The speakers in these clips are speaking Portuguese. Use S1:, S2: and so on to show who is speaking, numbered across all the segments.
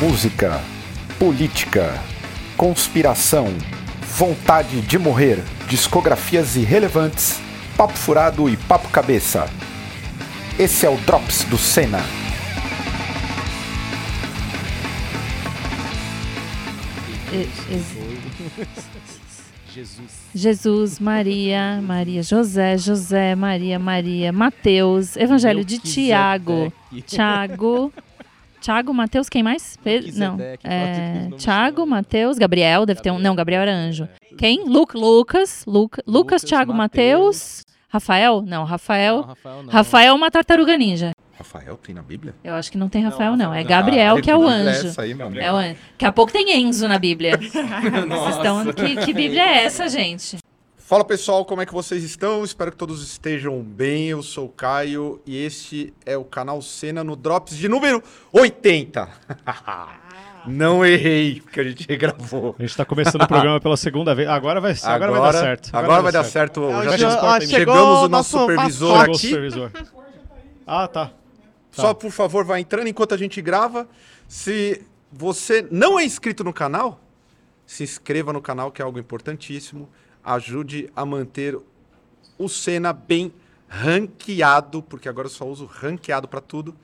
S1: música, política, conspiração, vontade de morrer, discografias irrelevantes, papo furado e papo cabeça. Esse é o Drops do Senna.
S2: Jesus.
S3: Jesus, Maria, Maria, José, José, Maria, Maria, Mateus, Evangelho de Tiago, Tiago, Tiago, Mateus, quem mais? Pe- Não, é, Tiago, Mateus, Gabriel, deve ter um, não, Gabriel era anjo. Quem? Lu, Lucas, Luca, Lucas,
S2: Lucas,
S3: Tiago,
S2: Mateus.
S3: Mateus, Rafael? Não,
S2: Não,
S3: Rafael,
S2: Rafael não.
S3: Rafael é uma tartaruga ninja.
S1: Rafael tem na Bíblia?
S3: Eu acho que não tem Rafael, não, é
S2: Rafael não.
S3: Gabriel
S1: Ah,
S3: que é o anjo.
S1: Essa aí, meu amigo.
S3: É o anjo. Daqui a pouco tem Enzo na Bíblia. Vocês estão, que, que Bíblia é essa, gente?
S1: Fala pessoal, como é que vocês estão? Espero que todos estejam bem. Eu sou o Caio e este é o canal Cena no Drops de número 80. Não errei, porque a gente regravou.
S4: A gente tá começando o programa pela segunda vez. Agora vai, agora vai dar certo.
S1: Agora, vai dar certo.
S5: É,
S1: Já
S5: o
S1: che-
S5: Jo- ó,
S1: chegamos
S5: chegou
S1: o nosso
S5: nosso
S1: supervisor
S4: Chegou o
S1: aqui.
S4: supervisor. Ah, tá.
S1: Só por favor, vai entrando enquanto a gente grava. Se você não é inscrito no canal, se inscreva no canal, que é algo importantíssimo. Ajude a manter o Senna bem ranqueado, porque agora eu só uso ranqueado para tudo,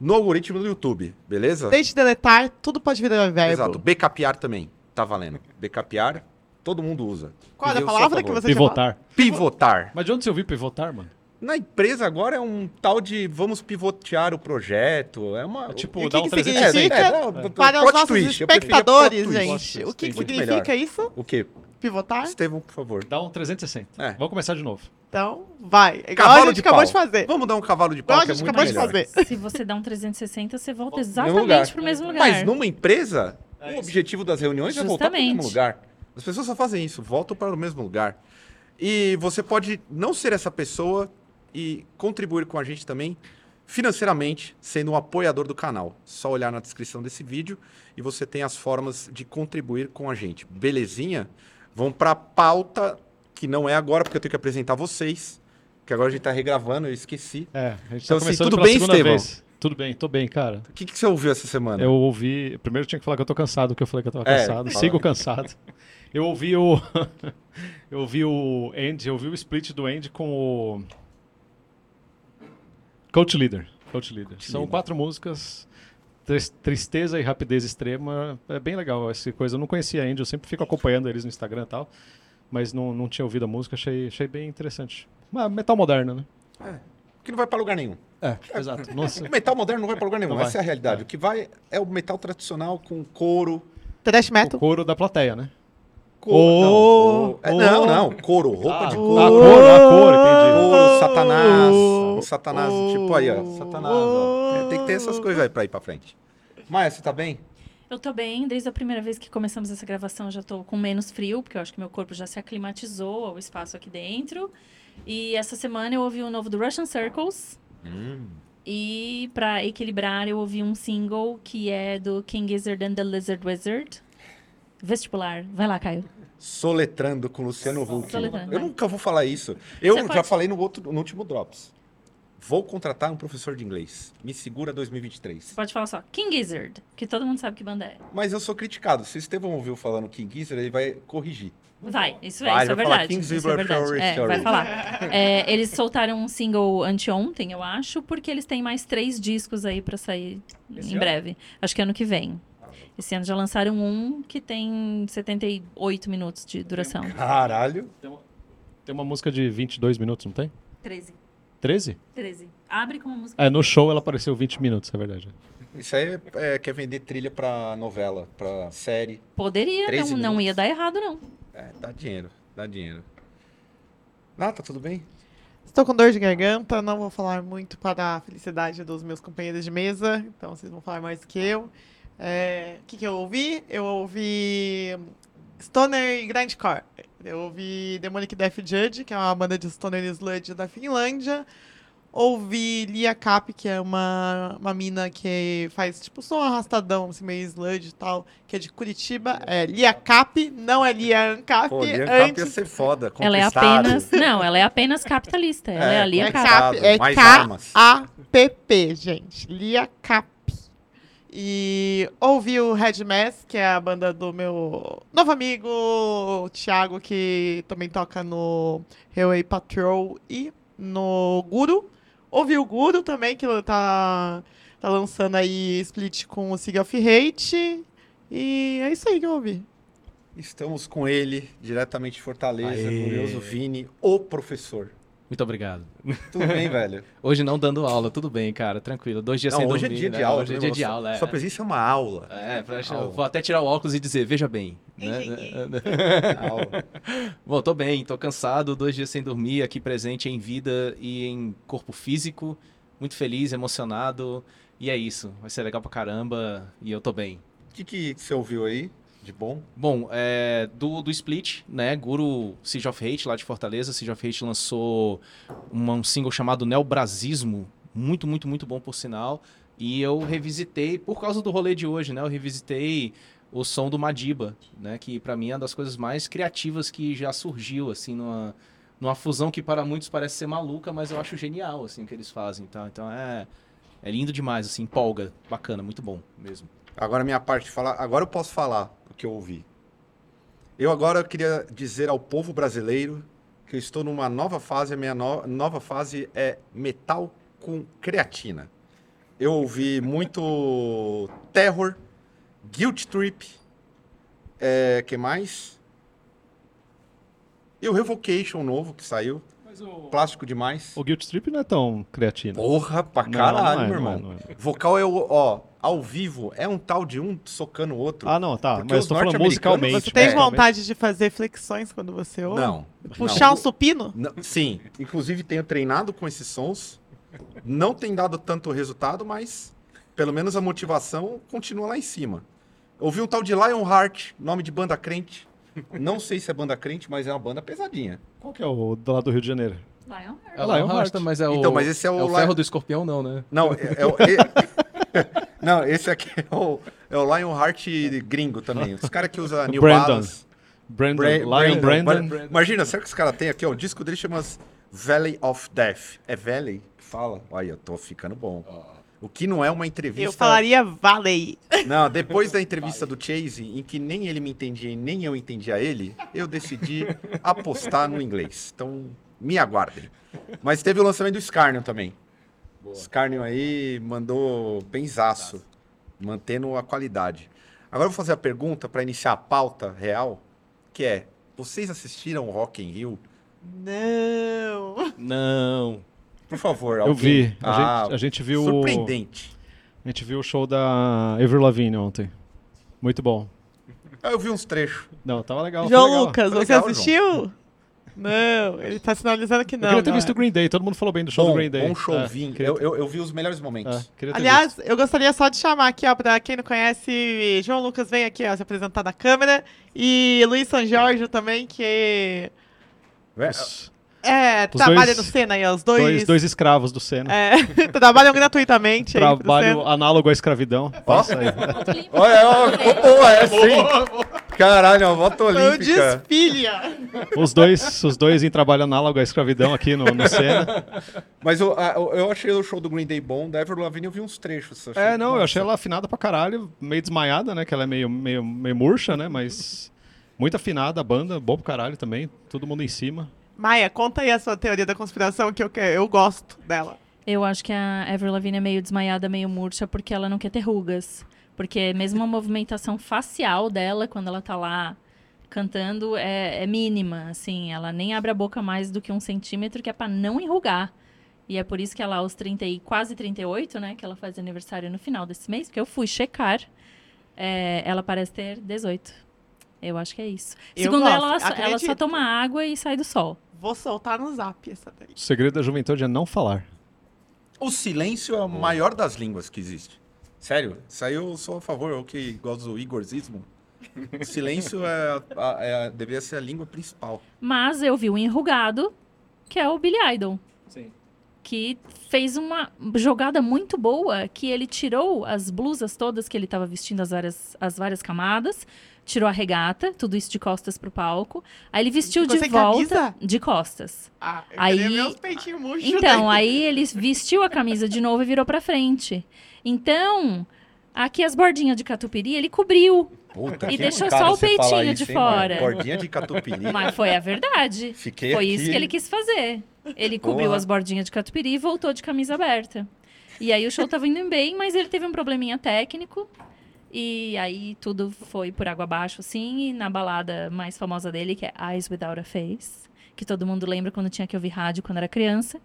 S1: no algoritmo do YouTube, beleza?
S5: Deixe de deletar, tudo pode virar verbo.
S1: Exato. Backupear também, tá valendo. Backupear, todo mundo usa.
S5: Qual era a palavra que você?
S4: Pivotar.
S1: Pivotar.
S4: Mas de onde você ouviu pivotar, mano?
S1: Na empresa agora é um tal de vamos pivotear o projeto. É uma.
S4: tipo,
S5: E o
S4: dá
S5: que
S4: um
S5: que
S4: 360.
S5: significa
S1: É, é, é,
S5: Para
S1: plot
S5: os nossos
S1: twist,
S5: espectadores, gente, o que, que significa
S1: melhor.
S5: isso?
S1: O quê?
S5: Pivotar?
S1: Estevão, por favor.
S4: Dá um 360.
S1: É.
S4: Vamos começar de novo.
S5: Então, vai. Igual
S1: Cavalo
S5: a gente
S1: de
S5: acabou
S1: pau.
S5: de fazer.
S1: Vamos dar um cavalo de
S5: Igual
S1: pau,
S5: a
S1: que é
S5: gente
S1: muito
S5: acabou de fazer.
S3: Se você dá um 360, você volta exatamente
S1: lugar.
S3: pro mesmo lugar.
S1: Mas numa empresa, o objetivo das reuniões é voltar para o mesmo lugar. As pessoas só fazem isso, voltam para o mesmo lugar. E você pode não ser essa pessoa e contribuir com a gente também financeiramente, sendo um apoiador do canal. Só olhar na descrição desse vídeo e você tem as formas de contribuir com a gente. Belezinha? Vamos para a pauta, que não é agora, porque eu tenho que apresentar vocês. Que agora a gente está regravando, eu esqueci.
S4: É, a gente
S1: Então,
S4: tá
S1: assim, tudo bem, Estevão?
S4: vez. Tudo bem, tô bem, cara.
S1: O que, que você ouviu essa semana?
S4: Eu ouvi. Primeiro eu tinha que falar que eu tô cansado, porque eu falei que eu tava
S1: É,
S4: cansado.
S1: fala.
S4: Sigo cansado. Eu ouvi o. eu ouvi o Andy, eu ouvi o split do Andy com o. Coach Leader. Coach Leader. São
S1: Leader.
S4: quatro músicas. Tris- Tristeza e rapidez extrema. É bem legal essa coisa. Eu não conhecia Andy, eu sempre fico acompanhando eles no Instagram e tal. Mas não, não tinha ouvido a música, achei, achei bem interessante. Mas metal moderno, né?
S1: Que não vai para lugar nenhum.
S4: É, exato. Nossa.
S1: O metal moderno não vai para lugar nenhum, essa é a realidade. O que vai é o metal tradicional com couro.
S5: Trash
S4: o
S5: metal.
S4: coro da plateia, né?
S1: Couro
S4: Oh,
S1: não,
S4: oh.
S1: não, não, couro, roupa
S4: Ah,
S1: de
S4: a
S1: couro.
S4: cor, a cor, entendi.
S1: Couro, satanás, um satanás,
S5: oh,
S1: tipo aí, ó, satanás, ó. É, tem que ter essas coisas aí pra ir pra frente. Maia, você tá bem?
S3: Eu tô bem, desde a primeira vez que começamos essa gravação eu já tô com menos frio, porque eu acho que meu corpo já se aclimatizou ao espaço aqui dentro. E essa semana eu ouvi o novo do Russian Circles. E pra equilibrar, eu ouvi um single que é do King Gizzard and the Lizard Wizard. Vestibular. Vai lá, Caio.
S1: Soletrando com Luciano Huck.
S3: Soletrando,
S1: Eu
S3: vai.
S1: nunca vou falar isso. Eu
S3: Você
S1: já
S3: pode-
S1: falei no, outro, no último Drops. Vou contratar um professor de inglês. Me segura 2023.
S3: Você pode falar só King Gizzard, que todo mundo sabe que banda é.
S1: Mas eu sou criticado. Se o Estevão ouviu falando King Gizzard, ele vai corrigir.
S3: Vai, isso é,
S1: Vai,
S3: isso é verdade.
S1: King
S3: Isso é verdade.
S1: Story,
S3: É,
S1: Story.
S3: vai falar. É, eles soltaram um single anteontem, eu acho, porque eles têm mais três discos aí pra sair
S4: Esse
S3: em
S4: ano?
S3: breve. Acho que ano que vem. Esse ano já lançaram um que tem 78 minutos de duração.
S1: Caralho.
S4: Tem uma, tem uma música de 22 minutos, não tem?
S3: 13.
S4: 13?
S3: 13. Abre com uma música.
S4: É, no show ela apareceu 20 minutos, é verdade.
S1: Isso aí é, é- quer vender trilha pra novela, pra série.
S3: Poderia,
S1: 13
S3: não, não ia dar errado, não.
S1: É, dá dinheiro, dá dinheiro. Tá tudo bem?
S5: Estou com dor de garganta, não vou falar muito para a felicidade dos meus companheiros de mesa, então vocês vão falar mais do que eu. É, O que, que eu ouvi? Eu ouvi Stoner e Grindcore. Eu ouvi Demonic Death Judge, que é uma banda de Stoner e Sludge da Finlândia. Ouvi Lia Cap, que é uma, uma mina que faz tipo som arrastadão, assim, meio sludge e tal, que é de Curitiba. É Lia Cap, não é Lia Ancap.
S1: Pô, Lian Cap ia
S5: antes
S1: ser foda.
S3: Ela é apenas. Não, ela é apenas capitalista. Ela é,
S1: É,
S3: a Lia
S1: é
S3: Cap.
S5: é. K-A-P-P, gente. Lia Cap. E ouvi o Red Mass, que é a banda do meu novo amigo Thiago, que também toca no Highway Patrol e no Guru. Ouvi o Guru também, que tá, tá lançando aí split com o Sig of Hate. E é isso aí que eu ouvi.
S1: Estamos com ele, diretamente de Fortaleza,
S2: Aê.
S1: glorioso Vini, o professor.
S2: Muito obrigado.
S1: Tudo bem, velho?
S2: Hoje não dando aula, tudo bem, cara, tranquilo. Dois dias
S1: Não,
S2: sem
S1: hoje é
S2: dormir,
S1: dia
S2: né?
S1: de aula.
S2: Hoje é
S1: né,
S2: dia
S1: irmão?
S2: de
S1: Sua-
S2: aula, é.
S1: Sua presença é uma aula.
S2: É, pra,
S1: Aula.
S2: vou até tirar o óculos e dizer, veja bem. né?
S1: aula.
S2: Bom, tô bem, tô cansado, dois dias sem dormir, aqui presente em vida e em corpo físico. Muito feliz, emocionado. E é isso, vai ser legal pra caramba e eu tô bem.
S1: O que, que você ouviu aí de bom?
S2: Bom, é, do, do Split, né? Guru Siege of Hate, lá de Fortaleza. Siege of Hate lançou uma- um single chamado Neobrasismo. Muito, muito, muito bom, por sinal. E eu revisitei, por causa do rolê de hoje, né? Eu revisitei o som do Madiba, né? Que pra mim é uma das coisas mais criativas que já surgiu, assim, numa, numa fusão que para muitos parece ser maluca, mas eu acho genial, assim, o que eles fazem, tá? Então é, é lindo demais, assim, empolga. Bacana, muito bom mesmo.
S1: Agora minha parte de falar. Agora eu posso falar que eu ouvi. Eu agora queria dizer ao povo brasileiro que eu estou numa nova fase. A minha no- nova fase é metal com creatina. Eu ouvi muito Terror, Guilt Trip, é, que mais? E o Revocation novo que saiu,
S4: o,
S1: plástico demais.
S4: o Guilt Trip não é tão criativo.
S1: Porra, pra
S4: Não,
S1: caralho,
S4: não é,
S1: meu
S4: não é,
S1: irmão.
S4: não é.
S1: Vocal é o, ó, ao vivo, é um tal de um socando o outro.
S4: Ah, não, tá.
S1: Porque
S4: mas eu tô falando musicalmente.
S5: Você tem
S1: É.
S5: vontade de fazer flexões quando você ouve?
S1: Não.
S5: Puxar
S1: não.
S5: um supino?
S1: Não, Sim, inclusive tenho treinado com esses sons. Não tem dado tanto resultado, mas pelo menos a motivação continua lá em cima. Ouvi um tal de Lionheart, nome de banda crente. Não sei se é banda crente, mas é uma banda pesadinha.
S4: Qual que é o do lado do Rio de Janeiro?
S3: Lionheart.
S2: É o
S4: Lionheart.
S2: Lionheart, mas é o,
S1: Então, mas esse é o
S2: é o
S1: Lion-
S2: ferro do escorpião, não, né?
S1: Não, é, é o. Não, esse aqui é o, é o Lionheart gringo também. Os caras que usam New
S4: Brandon.
S1: Balance.
S4: Brandon,
S1: Bra-
S4: Lion Brandon.
S1: Bra- Imagina, será que os caras têm aqui? ó, O disco dele chama Valley of Death. É Valley que fala? Olha, eu tô ficando bom. O que não é uma entrevista.
S5: Eu falaria Valley.
S1: Não, depois da entrevista do Chase, em que nem ele me entendia e nem eu entendia ele, eu decidi apostar no inglês. Então, me aguardem. Mas teve o lançamento do Scarnion também. Scarnion aí mandou benzaço, mantendo a qualidade. Agora eu vou fazer a pergunta para iniciar a pauta real, que é: vocês assistiram o Rock in Rio?
S5: Não.
S2: Não.
S1: Por favor,
S4: Eu
S1: alguém.
S4: vi. A,
S1: Ah,
S4: gente, a gente viu. o-
S1: Surpreendente.
S4: A gente viu o show da Avril Lavigne ontem. Muito bom.
S1: Ah, Eu vi uns trechos.
S4: Não, tava legal.
S5: João
S4: legal.
S5: Lucas,
S1: Foi
S5: você
S1: legal,
S5: assistiu? Não, ele tá sinalizando que
S4: Eu
S5: não.
S4: queria ter
S5: não
S4: visto
S5: é.
S4: o Green Day. Todo mundo falou bem do show
S1: Bom,
S4: do Green Day.
S1: bom show,
S4: É,
S1: Eu, eu, eu vi os melhores momentos.
S4: é,
S5: Aliás,
S4: visto.
S5: eu gostaria só de chamar aqui, ó, pra quem não conhece, João Lucas vem aqui, ó, se apresentar na câmera. E Luiz São Jorge também, que
S4: Os
S5: é,
S4: Os
S5: trabalha
S4: dois-
S5: no Senna aí, os dois.
S4: dois, dois escravos do Senna.
S5: É, trabalham gratuitamente aí
S4: Trabalho análogo à escravidão. Passa aí.
S1: Olha, ó, boa, é sim. Caralho, uma volta
S5: um
S1: olímpica.
S5: desfile, ó.
S4: Os dois, os dois em trabalho análogo à escravidão aqui no, no Senna.
S1: Mas eu, a- eu- eu achei o show do Green Day bom. Da Ever Lavigne eu vi uns trechos. achei-
S4: É, não, eu
S1: Nossa.
S4: achei ela afinada pra caralho, meio desmaiada, né? Que ela é meio, meio, meio murcha, né? Mas muito afinada a banda, bom pro caralho também. Todo mundo em cima.
S5: Maia, conta aí a sua teoria da conspiração, que eu, que- eu gosto dela.
S3: Eu acho que a Avril Lavigne é meio desmaiada, meio murcha, porque ela não quer ter rugas. Porque mesmo a movimentação facial dela, quando ela tá lá cantando, é, é mínima, assim. Ela nem abre a boca mais do que um centímetro, que é pra não enrugar. E é por isso que ela, aos 30 e quase 38, né, que ela faz aniversário no final desse mês, porque eu fui checar, é, ela parece ter 18. Eu acho que é isso.
S5: Eu
S3: Segundo
S5: gosto,
S3: ela, ela só, ela só toma água e sai do sol.
S5: Vou soltar no zap essa daí.
S4: O segredo da juventude é não falar.
S1: O silêncio é a maior das línguas que existe. Sério, isso aí eu sou a favor, eu que gosto do Igorzismo. O silêncio é, a- é a- deveria ser a língua principal.
S3: Mas eu vi o enrugado, que é o Billy Idol.
S2: Sim.
S3: Que fez uma jogada muito boa, que ele tirou as blusas todas que ele estava vestindo, as várias, as várias camadas, tirou a regata, tudo isso de costas pro palco. Aí ele vestiu
S5: Ficou
S3: de volta
S5: camisa?
S3: de costas.
S5: Ah, eu
S3: Aí-
S5: os peitinhos murchos.
S3: Então,
S5: daí.
S3: aí ele vestiu a camisa de novo e virou pra frente. Então, Aqui as bordinhas de catupiry, ele cobriu.
S1: Puta,
S3: E deixou só o peitinho
S1: isso,
S3: de
S1: hein,
S3: fora.
S1: Bordinha de catupiry.
S3: Mas foi a verdade.
S1: Fiquei
S3: Foi
S1: aqui.
S3: isso que ele quis fazer. Ele cobriu as bordinhas de catupiry e voltou de camisa aberta. E aí o show tava indo bem, mas ele teve um probleminha técnico. E aí tudo foi por água abaixo, assim. E na balada mais famosa dele, que é Eyes Without a Face, que todo mundo lembra quando tinha que ouvir rádio quando era criança.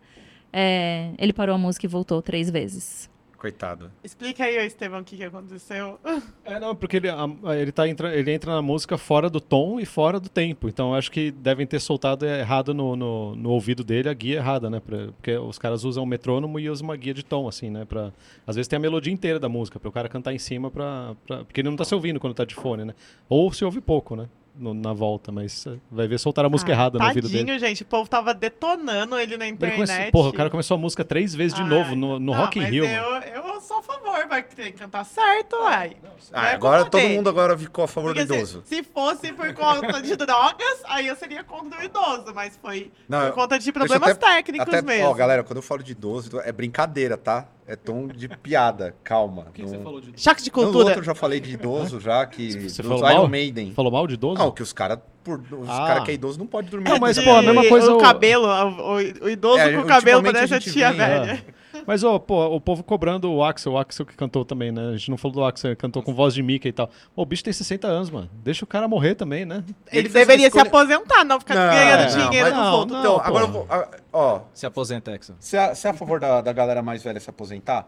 S3: é, ele parou a música e voltou três vezes.
S1: Coitado.
S5: Explica aí, Estevão, o que, que aconteceu.
S4: É, não, porque ele, a- ele, tá entra, ele entra na música fora do tom e fora do tempo. Então acho que devem ter soltado errado no, no, no ouvido dele a guia errada, né? Pra- porque os caras usam um metrônomo e usam uma guia de tom, assim, né? Pra, às vezes tem a melodia inteira da música, para o cara cantar em cima, pra, pra- porque ele não tá se ouvindo quando tá de fone, né? Ou se ouve pouco, né? No- na volta, mas eh, vai ver soltar a música
S5: Ah,
S4: errada no ouvido
S5: Tadinho,
S4: dele.
S5: gente. O povo tava detonando ele na
S4: Ele
S5: internet.
S4: começou- porra, o cara começou a música três vezes de
S5: Ah,
S4: novo no, no
S5: não,
S4: Rock in
S5: mas
S4: Rio.
S5: Eu, eu sou a favor, vai ter que cantar certo, uai.
S1: Ah,
S5: é
S1: agora todo
S5: dele.
S1: mundo agora ficou a favor
S5: Porque
S1: do
S5: se,
S1: idoso.
S5: se fosse por conta de drogas, aí eu seria contra o idoso, mas foi
S1: Não,
S5: por conta de problemas
S1: até-
S5: técnicos
S1: Até,
S5: mesmo.
S1: ó, galera, quando eu falo de idoso, é brincadeira, tá? É tom de piada, calma.
S4: O que, que você
S1: Não-
S4: falou de
S5: Choque de
S1: Não, no
S5: cultura.
S1: outro eu já falei de idoso, já, que
S4: Você falou
S1: Iron
S4: mal?
S1: Maiden.
S4: Falou mal de idoso?
S1: Não, que os caras, os
S4: Ah.
S1: cara que é idoso não pode dormir.
S4: Não, mas, pô, a mesma coisa
S5: O
S4: o-
S5: cabelo, o, o- idoso
S1: É,
S5: com o cabelo parece
S1: a
S5: tia
S1: vem,
S5: velha.
S4: Mas, ó, pô, o povo cobrando o Axel, o Axel que cantou também, né? A gente não falou do Axel, ele cantou com voz de Mickey e tal. Pô, o bicho tem 60 anos, mano. Deixa o cara morrer também, né?
S5: Ele,
S1: Ele
S5: deveria
S1: escolha-
S5: se aposentar, não ficar
S1: Não,
S5: ganhando
S1: não,
S5: dinheiro
S1: mas-
S5: no
S4: não, não.
S1: Então,
S4: pô.
S1: agora eu vou. ah, Ó,
S2: Se aposenta,
S1: é, você é a favor da, da galera mais velha se aposentar?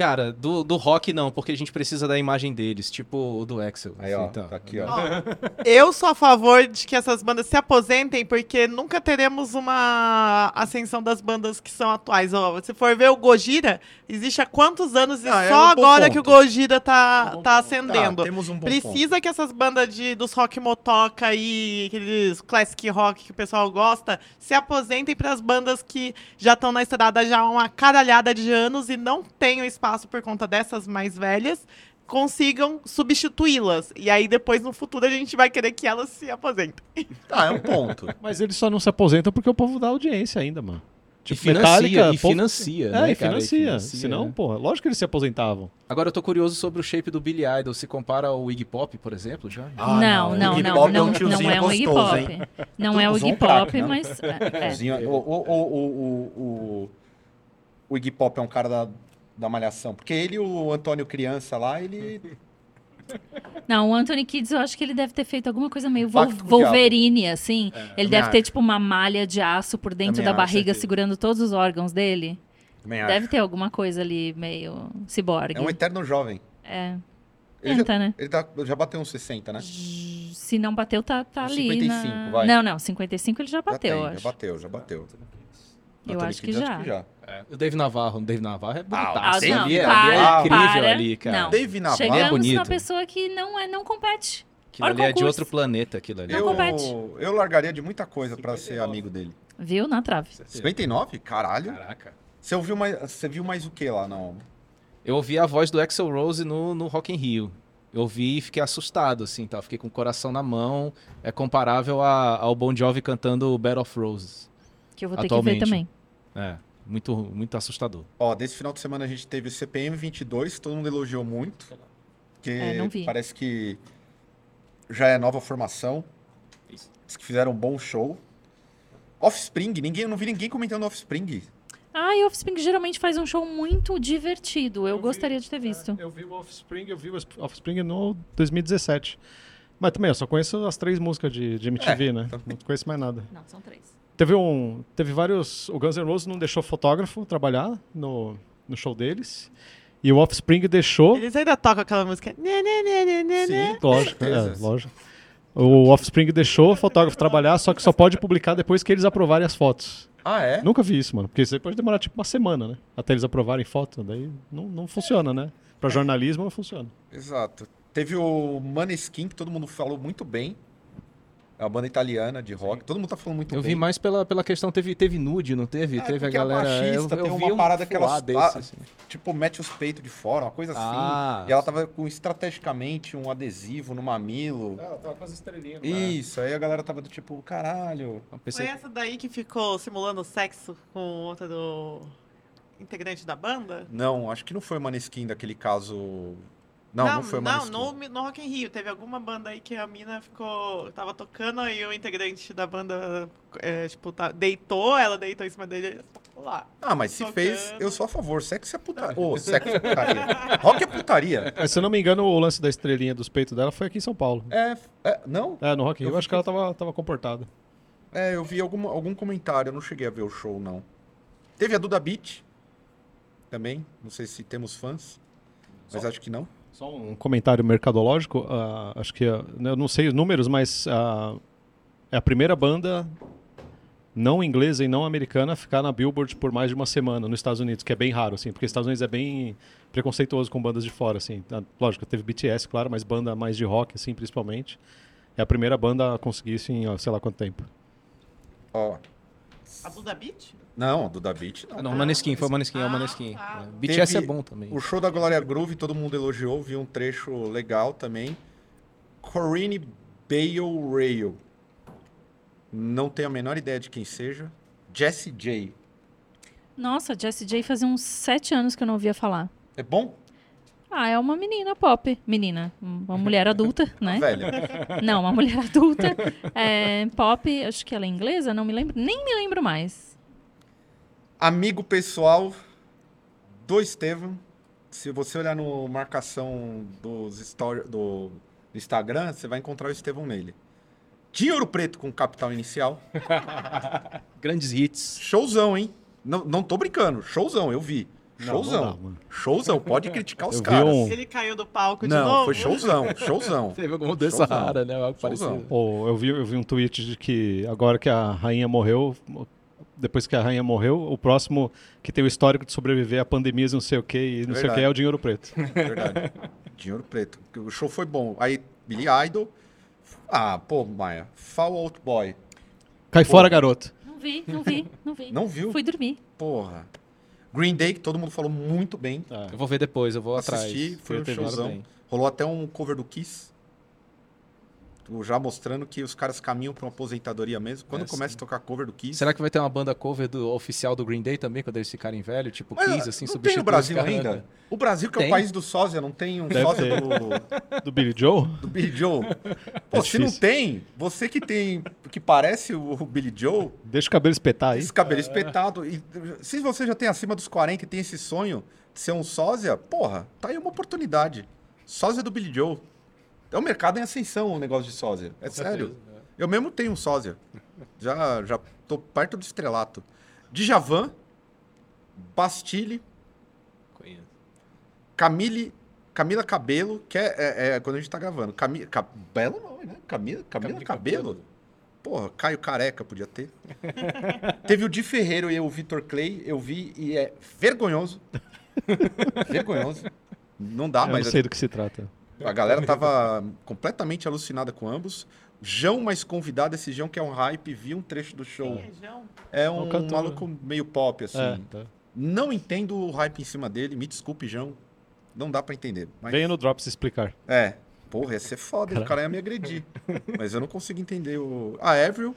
S2: Cara, do, do rock não, porque a gente precisa da imagem deles, tipo o do Axel.
S1: Aí, ó,
S2: então.
S1: tá aqui, ó.
S5: Eu sou a favor de que essas bandas se aposentem, porque nunca teremos uma ascensão das bandas que são atuais. Ó, se for ver o Gojira, existe há quantos anos e
S1: Ah, é
S5: só
S1: um bom
S5: agora
S1: ponto.
S5: que o Gojira tá,
S4: Um bom
S5: tá
S4: ponto.
S5: ascendendo.
S1: Tá, temos um bom ponto.
S5: Precisa que essas bandas de, dos rock motoca e aqueles classic rock que o pessoal gosta se aposentem para as bandas que já estão na estrada já há uma caralhada de anos e não tenham espaço por conta dessas mais velhas consigam substituí-las. E aí depois no futuro a gente vai querer que elas se aposentem.
S1: Tá, é um ponto.
S4: Mas eles só não se aposentam porque o povo dá audiência ainda, mano.
S2: E
S4: Tipo,
S2: financia,
S4: Metallica,
S2: e
S4: povo-
S2: financia,
S4: É,
S2: né,
S4: e
S2: cara?
S4: financia. Senão,
S2: né?
S4: porra, lógico que eles se aposentavam.
S2: Agora eu tô curioso sobre o shape do Billy Idol. Se compara ao Iggy Pop, por exemplo, já?
S1: Ah,
S3: não, não,
S1: Iggy
S3: não,
S1: Pop é
S3: não,
S1: um
S3: não, é um Iggy Pop.
S1: hein?
S3: Não é o Iggy Pop, mas. é, é.
S1: O, o, o, o, o Iggy Pop é um cara da, da malhação. Porque ele e o Antônio Criança lá, ele.
S3: Não, o Anthony Kids, eu acho que ele deve ter feito alguma coisa meio Vol- Wolverine, assim. ele
S1: também
S3: deve ter,
S1: acho.
S3: tipo, uma malha de aço por dentro da barriga, segurando todos os órgãos dele.
S1: Também acho.
S3: Deve ter alguma coisa ali meio ciborgue.
S1: É um eterno jovem.
S3: É.
S1: Ele
S3: Tenta,
S1: já,
S3: né?
S1: Ele tá- já bateu uns 60, né?
S3: Se não bateu, tá, tá
S1: Uns
S3: ali.
S1: 55,
S3: na...
S1: vai.
S3: Não, não, 55 ele já bateu,
S1: já
S3: eu
S1: tem,
S3: acho.
S1: Já bateu, já bateu.
S3: Eu acho que
S1: Kiedis,
S3: já.
S2: O Dave Navarro, o Dave Navarro é bonitaço.
S3: Ah,
S2: ali,
S3: não,
S2: ali é
S3: para,
S2: incrível
S3: para.
S2: ali, cara.
S3: Não.
S1: Dave Navarro.
S3: Chegamos
S2: é bonito.
S3: numa pessoa que não, é, não compete.
S2: Aquilo
S3: Olha
S2: ali é de outro planeta, aquilo ali.
S3: Não
S1: Eu,
S3: compete.
S1: eu largaria de muita coisa pra ser amigo dele.
S3: Viu? Na trave.
S1: 59? Caralho.
S2: Caraca.
S1: Você ouviu mais. Você viu mais o que lá? Não.
S2: Eu ouvi a voz do Axel Rose no, no Rock in Rio. Eu ouvi e fiquei assustado, assim, tá? Fiquei com o coração na mão. É comparável a- ao Bon Jovi cantando Battle of Roses.
S3: Que eu vou ter
S2: Atualmente.
S3: que ver também.
S2: É, muito, muito assustador.
S1: Ó, desse final de semana a gente teve o CPM 22, que todo mundo elogiou muito. Que
S3: É, não vi.
S1: parece que já é nova formação. Diz que fizeram um bom show. Offspring, ninguém, eu não vi ninguém comentando Offspring.
S3: Ah, e Offspring geralmente faz um show muito divertido. Eu, gostaria de ter visto.
S4: Eu vi o Offspring, eu vi o Offspring no 2017. Mas também, eu só conheço as três músicas de, de MTV, né? Não conheço mais nada.
S3: Não, são três.
S4: Teve um. Teve vários. O Guns N' Roses não deixou fotógrafo trabalhar no, no show deles. E o Offspring deixou.
S5: Eles ainda tocam aquela música. Né, né, né, né, né, né.
S4: Lógico, é, lógico. O Offspring deixou o fotógrafo trabalhar, só que só pode publicar depois que eles aprovarem as fotos.
S1: Ah, é?
S4: Nunca vi isso, mano. Porque isso aí pode demorar tipo uma semana, né? Até eles aprovarem foto. Daí não, não funciona, né? Pra jornalismo não funciona.
S1: Exato. Teve o Maneskin, que todo mundo falou muito bem. É uma banda italiana de rock. Todo mundo tá falando muito
S2: Eu
S1: bem.
S2: vi mais pela, pela questão, teve, teve nude, não teve?
S1: Ah,
S2: teve a
S1: a
S2: galera.
S1: baixista tem uma
S2: vi um
S1: parada que ela-
S2: desse,
S1: ah,
S2: assim.
S1: Tipo, mete os peitos de fora, uma coisa assim.
S2: Ah.
S1: E ela tava com estrategicamente um adesivo no mamilo.
S4: Ela tava com as estrelinhas.
S1: Isso, aí a galera tava do tipo, caralho.
S2: Eu
S5: Foi
S2: pensei,
S5: essa daí que ficou simulando sexo com outra do integrante da banda?
S1: Não, acho que não foi o Maneskin daquele caso Não, não, foi o
S5: Não, no, no Rock in Rio. Teve alguma banda aí que a mina ficou... Tava tocando e o integrante da banda, é, tipo, tá- deitou, ela deitou em cima dele e lá.
S1: Ah, mas se
S5: Tocando.
S1: fez, eu sou a favor. Sexo é putaria. Ô, sexo é putaria. Rock é putaria.
S4: É, se eu não me engano, o lance da estrelinha dos peitos dela foi aqui em São Paulo.
S1: É, é, não?
S4: É, no Rock in
S1: Eu
S4: Rio, acho que ela tava, tava comportada.
S1: É, eu vi algum, algum comentário, eu não cheguei a ver o show, não. Teve a Duda Beat também, não sei se temos fãs, mas acho que não.
S4: Só um comentário mercadológico. ah, acho que, ah, eu não sei os números, mas ah, é a primeira banda não inglesa e não americana a ficar na Billboard por mais de uma semana nos Estados Unidos, que é bem raro, assim, porque os Estados Unidos é bem preconceituoso com bandas de fora, assim. Lógico, teve BTS, claro, mas banda mais de rock, assim, principalmente. É a primeira banda a conseguir isso em, ó, sei lá quanto tempo.
S1: Ó,
S5: A Duda Beat?
S1: Não, a Duda Beat não.
S2: Não, o Maneskin, foi o Maneskin, é o
S5: Ah,
S2: Maneskin.
S5: tá.
S2: É. BTS é
S1: Teve
S2: bom também.
S1: O show da Glória Groove, todo mundo elogiou, vi um trecho legal também. Corinne Bale Rail. Não tenho a menor ideia de quem seja. Jessie J.
S3: Nossa, Jessie J fazia uns sete anos que eu não ouvia falar.
S1: É bom?
S3: Ah, é uma menina pop. Menina, uma mulher adulta, né?
S1: Velha.
S3: Não, uma mulher adulta. É, pop, acho que ela é inglesa, não me lembro. Nem me lembro mais.
S1: Amigo pessoal do Estevam. Se você olhar no marcação dos story, do Instagram, você vai encontrar o Estevão nele. De Ouro Preto com capital inicial.
S2: Grandes hits.
S1: Showzão, hein? Não, não tô brincando. Showzão, eu vi.
S4: Não,
S1: Showzão.
S4: não dá, mano.
S1: Showzão. Pode criticar os
S4: Eu
S1: caras.
S4: um-
S5: Ele caiu do palco de
S1: Não,
S5: novo?
S1: foi showzão. Showzão.
S2: Teve alguma
S1: Showzão.
S2: mudança rara, né? Algo
S1: Showzão.
S2: parecido.
S4: Pô, eu, vi, eu vi um tweet de que agora que a rainha morreu, depois que a rainha morreu, o próximo que tem o histórico de sobreviver a pandemias, não sei o que, e não sei o
S1: Verdade.
S4: que, é o Dinheiro Preto.
S1: Verdade. De Ouro Preto. O show foi bom. Aí, Billy Idol. Ah, pô, Maia. Fall Out Boy.
S4: Cai
S1: Pô.
S4: fora, garoto.
S3: Não vi, não vi, não vi.
S1: Não viu?
S3: Fui dormir.
S1: Porra. Green Day, que todo mundo falou muito bem.
S2: Eu vou ver depois, eu vou
S1: Assisti,
S2: atrás.
S1: foi um showzão.
S2: bem.
S1: Rolou até um cover do Kiss. Já mostrando que os caras caminham pra uma aposentadoria mesmo. Quando
S2: É,
S1: começa
S2: sim.
S1: a tocar cover do Kiss.
S2: Será que vai ter uma banda cover do oficial do Green Day também, quando eles ficarem velhos? Tipo,
S1: Mas,
S2: 15, assim,
S1: não tem no
S2: os
S1: Brasil ainda? O Brasil, que é o
S2: Tem.
S1: país do sósia, não tem um
S4: Deve
S1: sósia
S4: ter.
S1: do,
S4: Do Billy Joe?
S1: do Billy Joe? Pô,
S4: É
S1: se não tem, você que tem, que parece o, o Billy Joe,
S4: Deixa o cabelo espetar aí.
S1: esse cabelo espetado, e se você já tem acima dos 40 e tem esse sonho de ser um sósia, porra, tá aí uma oportunidade. Sósia do Billy Joe. É um mercado em ascensão o negócio de sósia. É sério. Eu mesmo tenho um sósia. Já, já tô perto do estrelato. Djavan, Bastille,
S2: Conheço.
S1: Camille, Camila Cabelo, que é, é- é quando a gente tá gravando. Cami, Ca- belo nome, né? Camila, Camila
S2: Camila
S1: Cabelo.
S2: Cabelo.
S1: Porra, Caio Careca podia ter. Teve o Di Ferreiro e o Vitor Clay, eu vi e é vergonhoso. vergonhoso. Não dá,
S4: Eu não
S1: mas
S4: sei do que se trata.
S1: A galera tava completamente alucinada com ambos. João mais convidado, esse João que é um hype, vi um trecho do show.
S5: Feijão.
S1: É
S4: o
S1: um
S4: cantor.
S1: maluco meio pop, assim.
S4: É, tá.
S1: Não entendo o hype em cima dele, me desculpe, João. Não dá pra entender. Mas...
S4: Venha no Drops explicar.
S1: É. Porra, ia ser foda, hein? o cara ia me agredir. Mas eu não consigo entender o. A Avril,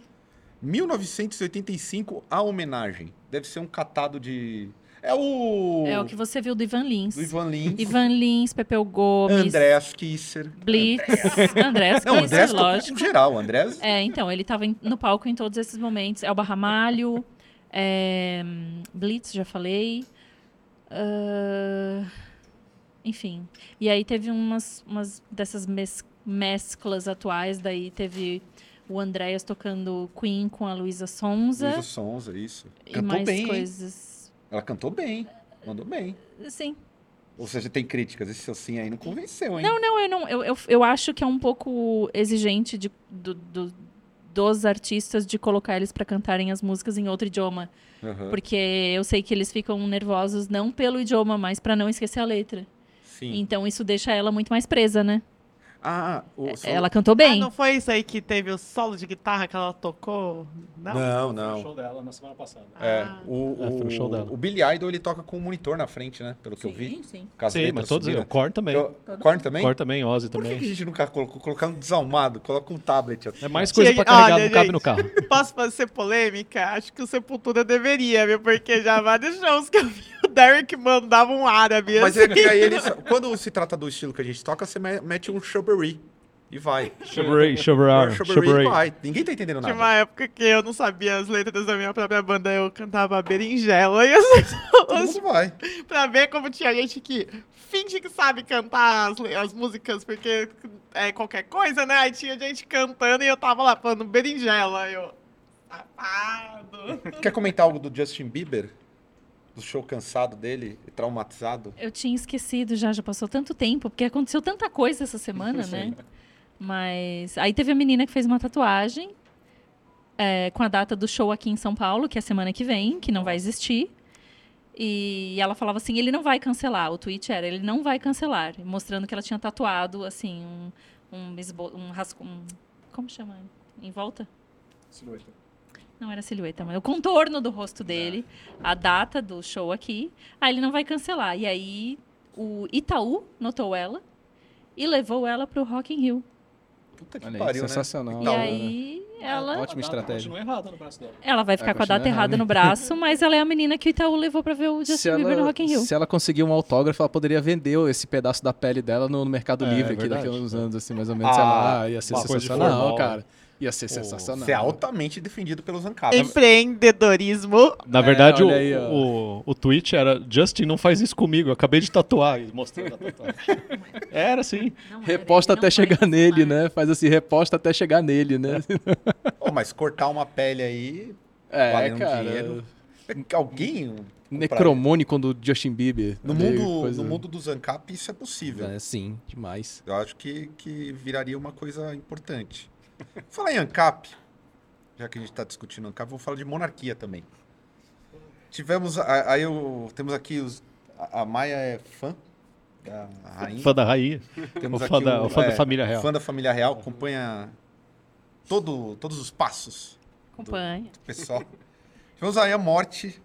S1: 1985, a homenagem. Deve ser um catado de. É o.
S3: É o que você viu do Ivan Lins.
S1: Do Ivan Lins.
S3: Ivan Lins, Pepeu Gomes,
S1: Andrés Kisser.
S3: Blitz, Andrés,
S1: Não,
S3: Kisser,
S1: Andrés
S3: lógico.
S1: geral. Andrés.
S3: É, então, ele tava em- no palco em todos esses momentos. Elba Ramalho, é, Blitz, já falei. Ah, enfim. E aí teve umas, umas dessas mes- mesclas atuais. Daí teve o Andréas tocando Queen com a Luísa Sonza.
S1: Luísa Sonza, isso.
S3: e
S1: Cantou
S3: mais
S1: bem, hein? Ela cantou bem. Mandou bem.
S3: Sim.
S1: Ou seja, tem críticas. Esse seu sim aí não convenceu, hein?
S3: Não, não, eu não. Eu, eu, eu acho que é um pouco exigente de, do- do- dos artistas de colocar eles pra cantarem as músicas em outro idioma.
S1: Aham.
S3: Porque eu sei que eles ficam nervosos não pelo idioma, mas pra não esquecer a letra.
S1: Sim.
S3: Então isso deixa ela muito mais presa, né?
S1: Ah, o, só-
S3: Ela cantou
S5: Ah,
S3: bem.
S5: não foi isso aí que teve o solo de guitarra que ela tocou? Não?
S1: Não, não.
S4: show dela na semana passada.
S1: É,
S5: Ah.
S1: o,
S4: É, foi
S1: o,
S4: o show dela.
S1: o Billy Idol ele toca com um monitor na frente, né? Pelo que eu vi.
S3: sim.
S4: Sim,
S1: letras
S4: mas todos. O Korn também.
S1: Eu- Korn também?
S4: Korn também, Ozzy
S1: Por que,
S4: também.
S1: que a gente nunca colocou? Colocando desalmado, coloca um tablet assim.
S4: É mais coisa pra carregar,
S5: olha,
S4: não cabe
S5: gente.
S4: no carro.
S5: Posso fazer polêmica? Acho que o Sepultura deveria, viu? Porque já vários shows que eu vi o Derek mandava um árabe.
S1: Mas
S5: assim.
S1: é que aí eles. Quando se trata do estilo que a gente toca, você me- mete um e vai.
S4: Shrubbery
S1: e
S4: shrubbery.
S1: vai. Ninguém tá entendendo
S5: Tinha
S1: nada.
S5: uma época que eu não sabia as letras da minha própria banda, eu cantava berinjela e as
S1: Todo
S5: pessoas,
S1: mundo vai.
S5: pra ver como tinha gente que finge que sabe cantar as, as músicas porque é qualquer coisa, né? Aí tinha gente cantando e eu tava lá falando berinjela, e eu... Safado.
S1: Quer comentar algo do Justin Bieber? Do show cansado dele, e traumatizado?
S3: Eu tinha esquecido já, já passou tanto tempo, porque aconteceu tanta coisa essa semana, né? Mas aí teve a menina que fez uma tatuagem é, com a data do show aqui em São Paulo, que é a semana que vem, que não vai existir. E ela falava assim, ele não vai cancelar. O tweet era, ele não vai cancelar. Mostrando que ela tinha tatuado, assim, um, um, esbo- um rascunho... Um, como chama? Em volta? Não era silhueta, mas o contorno do rosto dele, a data do show aqui. Aí ele não vai cancelar. E aí o Itaú notou ela e levou ela pro Rock in Rio.
S1: Puta que
S2: Olha aí,
S1: pariu, né?
S2: sensacional.
S3: e aí ela,
S2: Ótima estratégia.
S4: Continua errado no braço dela.
S3: ela vai ficar com a
S2: continua
S3: data errada
S2: né?
S3: no braço, mas ela é a menina que o Itaú levou pra ver o
S2: Se
S3: Justin Bieber no
S2: ela,
S3: Rock in Rio.
S2: se ela conseguir um autógrafo, ela poderia vender esse pedaço da pele dela no, no Mercado
S4: É,
S2: Livre aqui daqui a uns anos, assim, mais ou menos.
S1: Ah,
S2: sei lá, ia ser
S4: uma coisa de
S2: sensacional,
S4: formal.
S2: cara. Ia ser sensacional.
S1: Você é altamente defendido pelos Ancap.
S5: Empreendedorismo.
S4: Na verdade, o,
S2: olha aí,
S4: o, o tweet era Justin, não faz isso comigo, eu acabei de tatuar. Mostrando a tatuagem. era assim.
S3: Não
S2: Reposta até chegar nele,
S3: cancelar.
S2: né? Faz assim, reposta até chegar nele, né?
S1: Ô, mas cortar uma pele aí.
S2: É, cara.
S1: dinheiro. Alguém.
S2: Necromônico do Justin Bieber.
S1: No mundo,
S2: coisa-
S1: no mundo dos Ancap, isso é possível.
S2: É, sim, demais.
S1: Eu acho que, que viraria uma coisa importante. Falar em ANCAP, já que a gente está discutindo ANCAP, vou falar de monarquia também. Tivemos, a- aí eu, temos aqui os, a, Maia é fã da rainha.
S4: Fã da rainha.
S1: Temos
S4: o fã
S1: aqui
S4: da- o fã da família real.
S1: Fã da família real, acompanha todo, todos os passos
S3: Acompanha.
S1: do pessoal. Tivemos aí a morte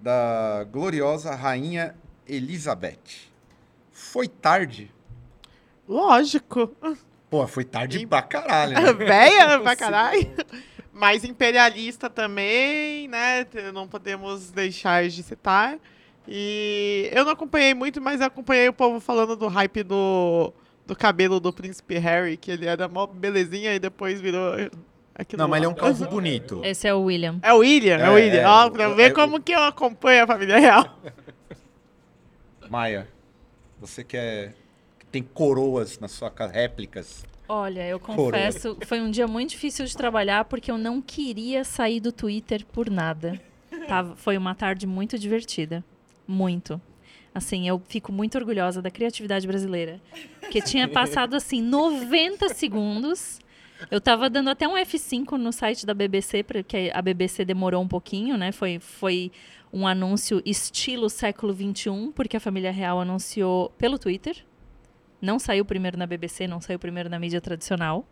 S1: da gloriosa rainha Elizabeth. Foi tarde?
S5: Lógico.
S1: Pô, foi tarde pra caralho, né?
S5: Véia pra caralho. Mas imperialista também, né? Não podemos deixar de citar. E eu não acompanhei muito, mas eu acompanhei o povo falando do hype do, do cabelo do príncipe Harry, que ele era mó belezinha e depois virou. aquilo
S1: Não, mas ele é um calvo bonito.
S3: Esse é o William.
S5: É o William, é,
S1: É,
S5: o William.
S1: é,
S5: Ó, pra
S1: é,
S5: ver
S1: é,
S5: como que eu acompanho a família real.
S1: Maia, você que, é, que tem coroas na sua casa, réplicas.
S3: Olha, eu
S1: Coroa.
S3: confesso, foi um dia muito difícil de trabalhar porque eu não queria sair do Twitter por nada. Tava, foi uma tarde muito divertida. Muito. Assim, eu fico muito orgulhosa da criatividade brasileira. Porque tinha passado, assim, 90 segundos. Eu tava dando até um F5 no site da BBC, porque a BBC demorou um pouquinho, né? Foi, foi um anúncio estilo século XXI, porque a família real anunciou pelo Twitter. Não saiu primeiro na BBC, não saiu primeiro na mídia tradicional.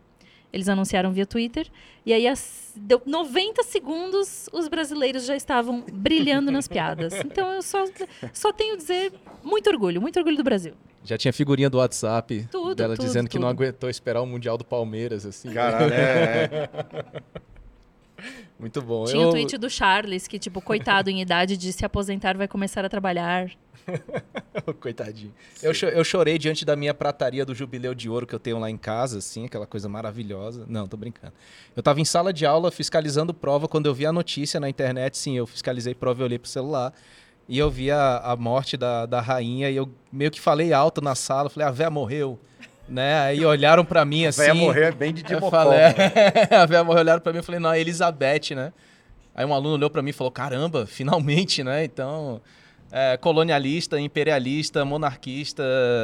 S3: Eles anunciaram via Twitter. E aí, as- deu 90 segundos, os brasileiros já estavam brilhando nas piadas. Então, eu só, só tenho a dizer muito orgulho, muito orgulho do Brasil.
S2: Já tinha figurinha do WhatsApp
S3: Tudo,
S2: dela
S3: tudo,
S2: dizendo que não
S3: tudo.
S2: aguentou esperar o Mundial do Palmeiras, assim.
S1: Caralho, é, é.
S2: Muito bom.
S3: Tinha
S2: eu...
S3: o tweet do Charles, que, tipo, coitado em idade de se aposentar, vai começar a trabalhar.
S2: Coitadinho. Eu, eu chorei diante da minha prataria do jubileu de ouro que eu tenho lá em casa, assim, aquela coisa maravilhosa. Não, tô brincando. Eu tava em sala de aula fiscalizando prova quando eu vi a notícia na internet, sim, eu fiscalizei prova e olhei pro celular. E eu vi a, a morte da, da rainha e eu meio que falei alto na sala, falei, a véia morreu. Né? Aí olharam pra mim assim.
S1: Véia morrer é bem de Dimocó.
S2: falei, é, a véia morreu, olharam pra mim e falei, não, é Elizabeth, né? Aí um aluno olhou pra mim e falou, caramba, finalmente, né? Então, é, colonialista, imperialista, monarquista,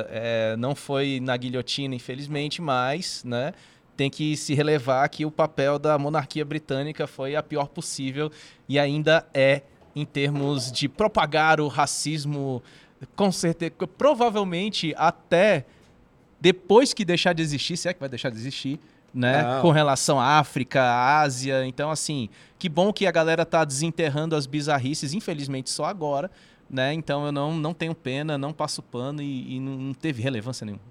S2: é, não foi na guilhotina, infelizmente, mas, né? Tem que se relevar que o papel da monarquia britânica foi a pior possível e ainda é em termos de propagar o racismo, com certeza, provavelmente até depois que deixar de existir, se é que vai deixar de existir, né?
S1: Não.
S2: Com relação à África, à Ásia. Então, assim, que bom que a galera tá desenterrando as bizarrices, infelizmente só agora, né? Então eu não, não tenho pena, não passo pano e, e não, não teve relevância nenhuma.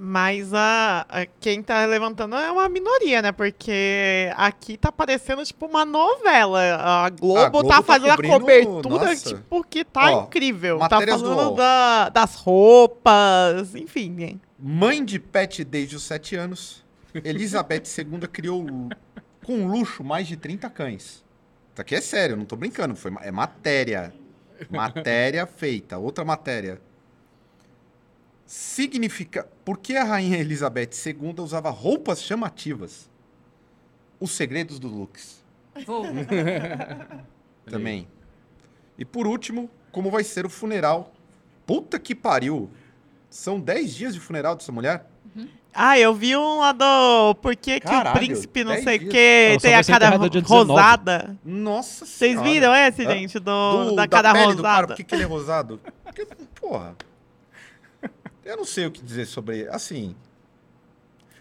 S5: Mas a, a- quem tá levantando é uma minoria, né? Porque aqui tá parecendo tipo uma novela. A Globo,
S1: A Globo
S5: tá
S1: tá
S5: fazendo
S1: cobrindo-
S5: a cobertura,
S1: nossa.
S5: tipo, que tá
S1: Ó,
S5: incrível. Tá falando da- das roupas, enfim. né?
S1: Mãe de pet desde os 7 anos, Elizabeth II criou com luxo mais de 30 cães. Isso aqui é sério, não tô brincando. Foi, é matéria. Matéria feita. Outra matéria. Significa. Por que a rainha Elizabeth II usava roupas chamativas? Os segredos do looks.
S3: Vou.
S1: Também. E por último, como vai ser o funeral? Puta que pariu! São 10 dias de funeral dessa mulher?
S5: Ah, eu vi um lá do. Por que, que o príncipe não
S1: 10
S5: sei o que tem a
S4: 19.
S5: rosada.
S1: Nossa
S5: Vocês viram esse, gente? Do,
S1: Do-
S5: da cara
S1: pele do cara,
S5: rosada.
S1: por que, que ele é rosado? Porque, porra. Eu não sei o que dizer sobre. Assim.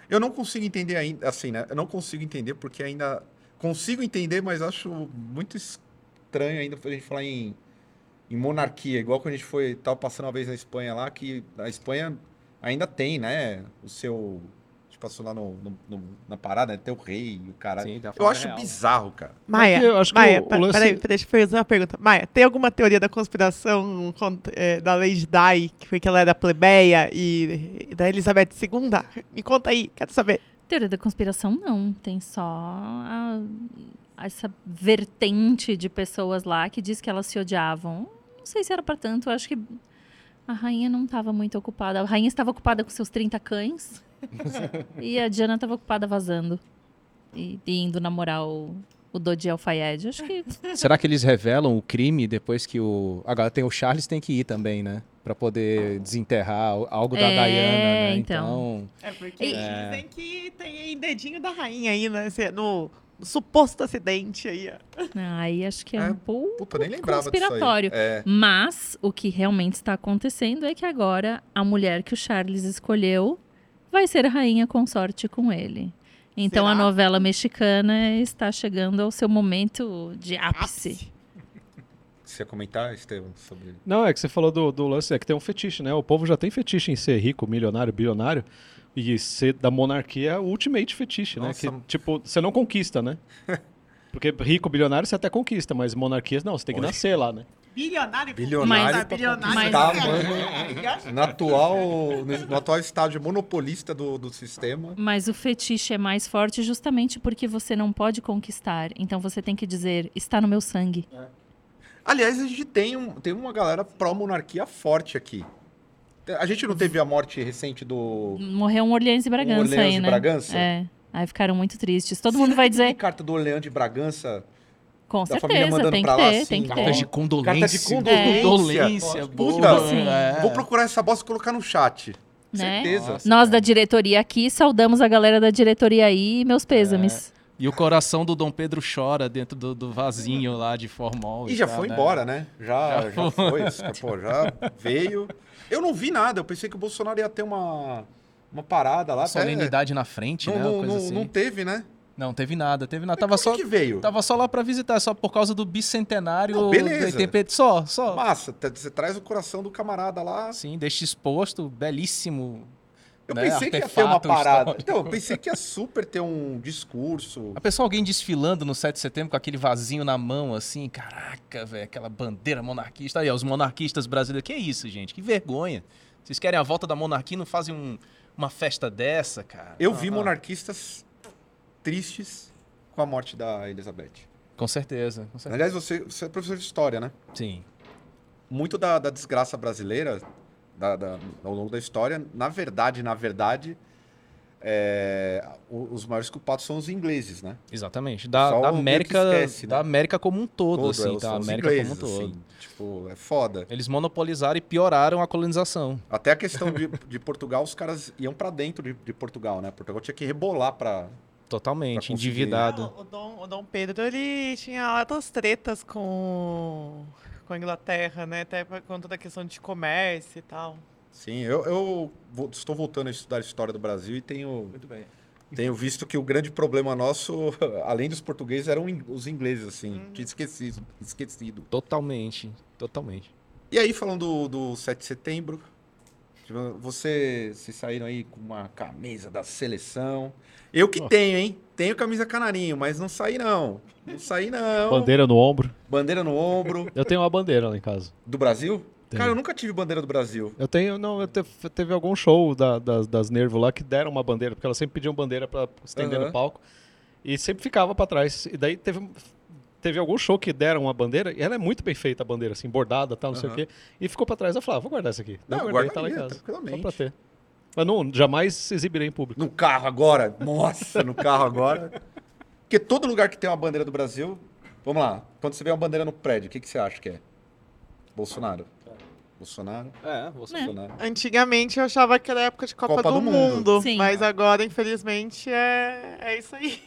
S1: Eu não consigo entender ainda. Assim, né? Eu não consigo entender porque ainda. Consigo entender, mas acho muito estranho ainda a gente falar em, em monarquia. Igual quando a gente foi. Tava passando uma vez na Espanha lá, que a Espanha ainda tem, né? O seu. A gente passou lá no, no- no- na parada, né? Tem o rei e o caralho.
S2: Sim, da
S1: Eu acho
S2: real.
S1: bizarro, cara.
S5: Maia,
S4: É eu acho que
S5: Maia,
S4: o- o lance-
S5: peraí, deixa eu fazer uma pergunta. Maia, tem alguma teoria da conspiração eh, da Lady Di, que foi que ela era plebeia, e, e da Elizabeth II? Me conta aí, quero saber.
S3: Teoria da conspiração, não. Tem só a- essa vertente de pessoas lá que diz que elas se odiavam. Não sei se era pra tanto. Eu acho que a rainha não estava muito ocupada. A rainha estava ocupada com seus 30 cães. e a Diana estava ocupada vazando. E, e indo namorar o, o Dodi Alfayed. Acho que
S2: Será que eles revelam o crime depois que o. Agora tem o Charles tem que ir também, né? Pra poder desenterrar o- algo da
S3: É,
S2: Diana, né?
S3: então.
S5: É porque
S3: E-
S5: dizem que tem aí dedinho da rainha aí, né? No, no suposto acidente aí, ó.
S3: aí acho que é,
S1: É,
S3: um pouco
S1: Puta, nem lembrava disso aí.
S3: conspiratório.
S1: É.
S3: Mas o que realmente está acontecendo é que agora a mulher que o Charles escolheu vai ser a rainha consorte com ele. Então a
S5: Será?
S3: novela mexicana está chegando ao seu momento de ápice.
S1: Você ia comentar, Estevam, sobre.
S4: Não, é que você falou do, do lance, é que tem um fetiche, né? O povo já tem fetiche em ser rico, milionário, bilionário. E ser da monarquia é o ultimate fetiche, né?
S1: Nossa.
S4: Que, tipo, você não conquista, né? Porque rico, bilionário, você até conquista, mas monarquias não, você tem que
S1: Olha.
S4: nascer lá, né?
S5: Bilionário.
S1: Bilionário
S5: Mas- bilionário.
S1: conquistar,
S5: Mas-
S1: mano. No atual, no, atual estágio monopolista do, do sistema.
S3: Mas o fetiche é mais forte justamente porque você não pode conquistar. Então você tem que dizer, está no meu sangue.
S1: Aliás, a gente tem, um, tem uma galera pró-monarquia forte aqui. A gente não teve a morte recente do.
S3: Morreu um Orleans e Bragança
S1: Orleans
S3: aí,
S1: de
S3: né?
S1: Bragança?
S3: É. Aí ficaram muito tristes. Todo mundo vai
S1: Tem
S3: dizer,
S1: carta do Orleans de Bragança.
S3: com
S1: da família
S3: certeza,
S1: mandando
S3: tem que
S1: pra lá,
S3: ter,
S1: assim,
S3: tem que
S1: ó.
S3: ter.
S2: Cartas de condolência.
S1: Carta de condolência.
S2: Condolência,
S1: Puta,
S2: boa.
S3: Sim.
S2: É.
S1: Vou procurar essa bosta e colocar no chat.
S3: Né?
S1: Certeza.
S2: Nossa.
S3: Nós da diretoria aqui saudamos a galera da diretoria aí e meus pêsames.
S2: E o coração do Dom Pedro chora dentro do, do vasinho lá de formol.
S1: E já
S2: tal,
S1: foi
S2: né?
S1: embora, né? Já,
S2: Já
S1: já, foi. Pô, já veio. Eu não vi nada. Eu pensei que o Bolsonaro ia ter uma, uma parada lá.
S2: Solenidade na frente,
S1: Não,
S2: né?
S1: não, não,
S2: assim.
S1: não teve, né?
S2: Não, teve nada, teve nada.
S1: Mas
S2: Tava só,
S1: que veio?
S2: tava só lá pra visitar, só por causa do bicentenário
S1: Não, beleza.
S2: do ETP. Só, só.
S1: Massa, você traz o coração do camarada lá.
S2: Sim, deixa exposto, belíssimo.
S1: Eu
S2: né,
S1: pensei que ia ter uma
S2: artefato
S1: parada.
S2: histórico.
S1: Então, eu pensei que ia super ter um discurso.
S2: A pessoa, alguém desfilando no 7 de setembro com aquele vasinho na mão, assim, caraca, velho, aquela bandeira monarquista. Aí, ó, os monarquistas brasileiros. Que isso, gente? Que vergonha. Vocês querem a volta da monarquia e não fazem um- uma festa dessa, cara?
S1: Eu vi
S2: Ah,
S1: monarquistas tristes com a morte da Elizabeth.
S2: Com certeza, com certeza.
S1: Aliás, você, você é professor de história, né?
S2: Sim.
S1: Muito da, da desgraça brasileira, da- da- ao longo da história, na verdade, na verdade, é, os maiores culpados são os ingleses, né?
S2: Exatamente. Da, da América,
S1: esquece, né?
S2: da América como um todo,
S1: Todo,
S2: assim,
S1: é,
S2: da
S1: os
S2: América
S1: ingleses,
S2: como um todo.
S1: assim. Tipo, é foda.
S2: Eles monopolizaram e pioraram a colonização.
S1: Até a questão de, de Portugal, os caras iam pra dentro de, de Portugal, né? Portugal tinha que rebolar pra...
S2: Totalmente,
S1: Pra
S2: endividado.
S5: O, o Dom, o Dom Pedro, ele tinha altas tretas com, com a Inglaterra, né? Até por conta da questão de comércio e tal.
S1: Sim, eu, eu vou- estou voltando a estudar a história do Brasil e tenho, tenho visto que o grande problema nosso, além dos portugueses, eram os ingleses, assim. Tinha esquecido, esquecido.
S2: Totalmente, totalmente.
S1: E aí, falando do, do 7 de setembro, Você, vocês saíram aí com uma camisa da seleção. Eu que tenho, hein? Tenho camisa canarinho, mas não saí não. Não saí não.
S4: Bandeira no ombro.
S1: Bandeira no ombro.
S4: Eu tenho uma bandeira lá em casa.
S1: Do Brasil?
S4: Tenho.
S1: Cara, eu nunca tive bandeira do Brasil.
S4: Eu tenho, não, eu te- teve algum show da- das, das Nervo lá que deram uma bandeira, porque elas sempre pediam bandeira pra estender
S1: Aham.
S4: no palco. E sempre ficava pra trás. E daí teve, teve algum show que deram uma bandeira, e ela é muito bem feita a bandeira, assim, bordada tal, não sei o quê. E ficou pra trás. Eu falei, ah, vou guardar essa aqui.
S1: Não, eu
S4: guardei, tá lá em casa.
S1: tranquilamente.
S4: Só pra ter. Mas não, jamais exibirei em público.
S1: No carro agora? Nossa, no carro agora. Porque todo lugar que tem uma bandeira do Brasil. Vamos lá. Quando você vê uma bandeira no prédio, o que, que você acha que é? Bolsonaro. Bolsonaro.
S2: É.
S1: Bolsonaro.
S5: Antigamente eu achava que era época de Copa,
S1: Copa
S5: do,
S1: do Mundo.
S5: Mundo,
S3: Sim.
S5: mas agora, infelizmente, é, é isso aí.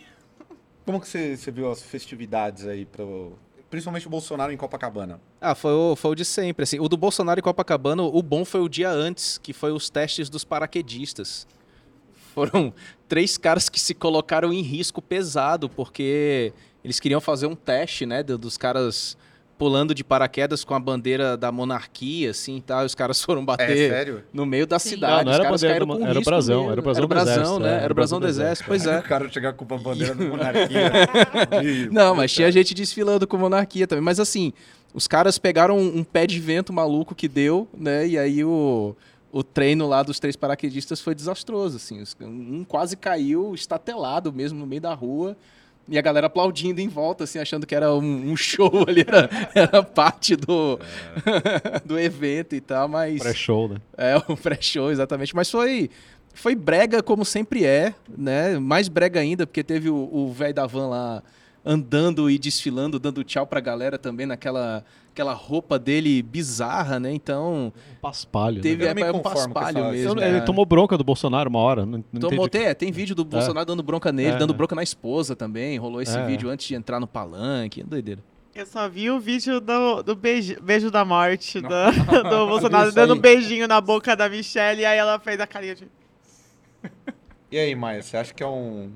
S1: Como que você, você viu as festividades aí, pro, principalmente o Bolsonaro em Copacabana?
S2: Ah, foi o, foi o de sempre, assim. O do Bolsonaro e Copacabana, o bom foi o dia antes, que foi os testes dos paraquedistas. Foram três caras que se colocaram em risco pesado, porque eles queriam fazer um teste, né, do- dos caras pulando de paraquedas com a bandeira da monarquia, assim, e tal. E os caras foram
S1: É,
S2: bater
S1: sério?
S2: no meio da
S3: Sim.
S2: cidade.
S4: Não, não
S2: os
S4: era a
S2: caras
S4: bandeira
S2: caíram
S4: do-
S2: com
S4: era o brasão, era o brasão
S2: Era o
S4: do
S2: brasão,
S4: exército,
S2: né?
S4: é,
S2: Era o brasão do
S4: exército.
S2: pois é.
S1: O cara chegar com a bandeira da monarquia. de-
S2: Não, mas tinha gente desfilando com monarquia também. Mas assim, os caras pegaram um, pé de vento maluco que deu, né? E aí o, o treino lá dos três paraquedistas foi desastroso, assim. Um quase caiu estatelado mesmo no meio da rua. E a galera aplaudindo em volta, assim, achando que era um, um show ali, era, era parte do, do evento e tal, mas...
S4: Pré-show, né?
S2: É, o pré-show, exatamente. Mas foi, foi brega como sempre é, né? Mais brega ainda, porque teve o o velho da van lá andando e desfilando, dando tchau pra galera também naquela aquela roupa dele bizarra, né? Então,
S4: Um paspalho.
S2: teve
S4: né?
S2: É, um paspalho mesmo.
S4: Ele
S2: é.
S4: tomou bronca do Bolsonaro uma hora. Não, não
S2: Tomou,
S4: entendi.
S2: tem, tem vídeo do Bolsonaro dando bronca nele,
S4: É,
S2: dando
S4: é.
S2: bronca na esposa também. Rolou esse
S4: É.
S2: vídeo antes de entrar no palanque. Doideira.
S5: Eu só vi o vídeo do, do beijo, beijo da morte da- do Bolsonaro dando um beijinho na boca da Michelle e aí ela fez a carinha de.
S1: E aí, Maia, você acha que é um.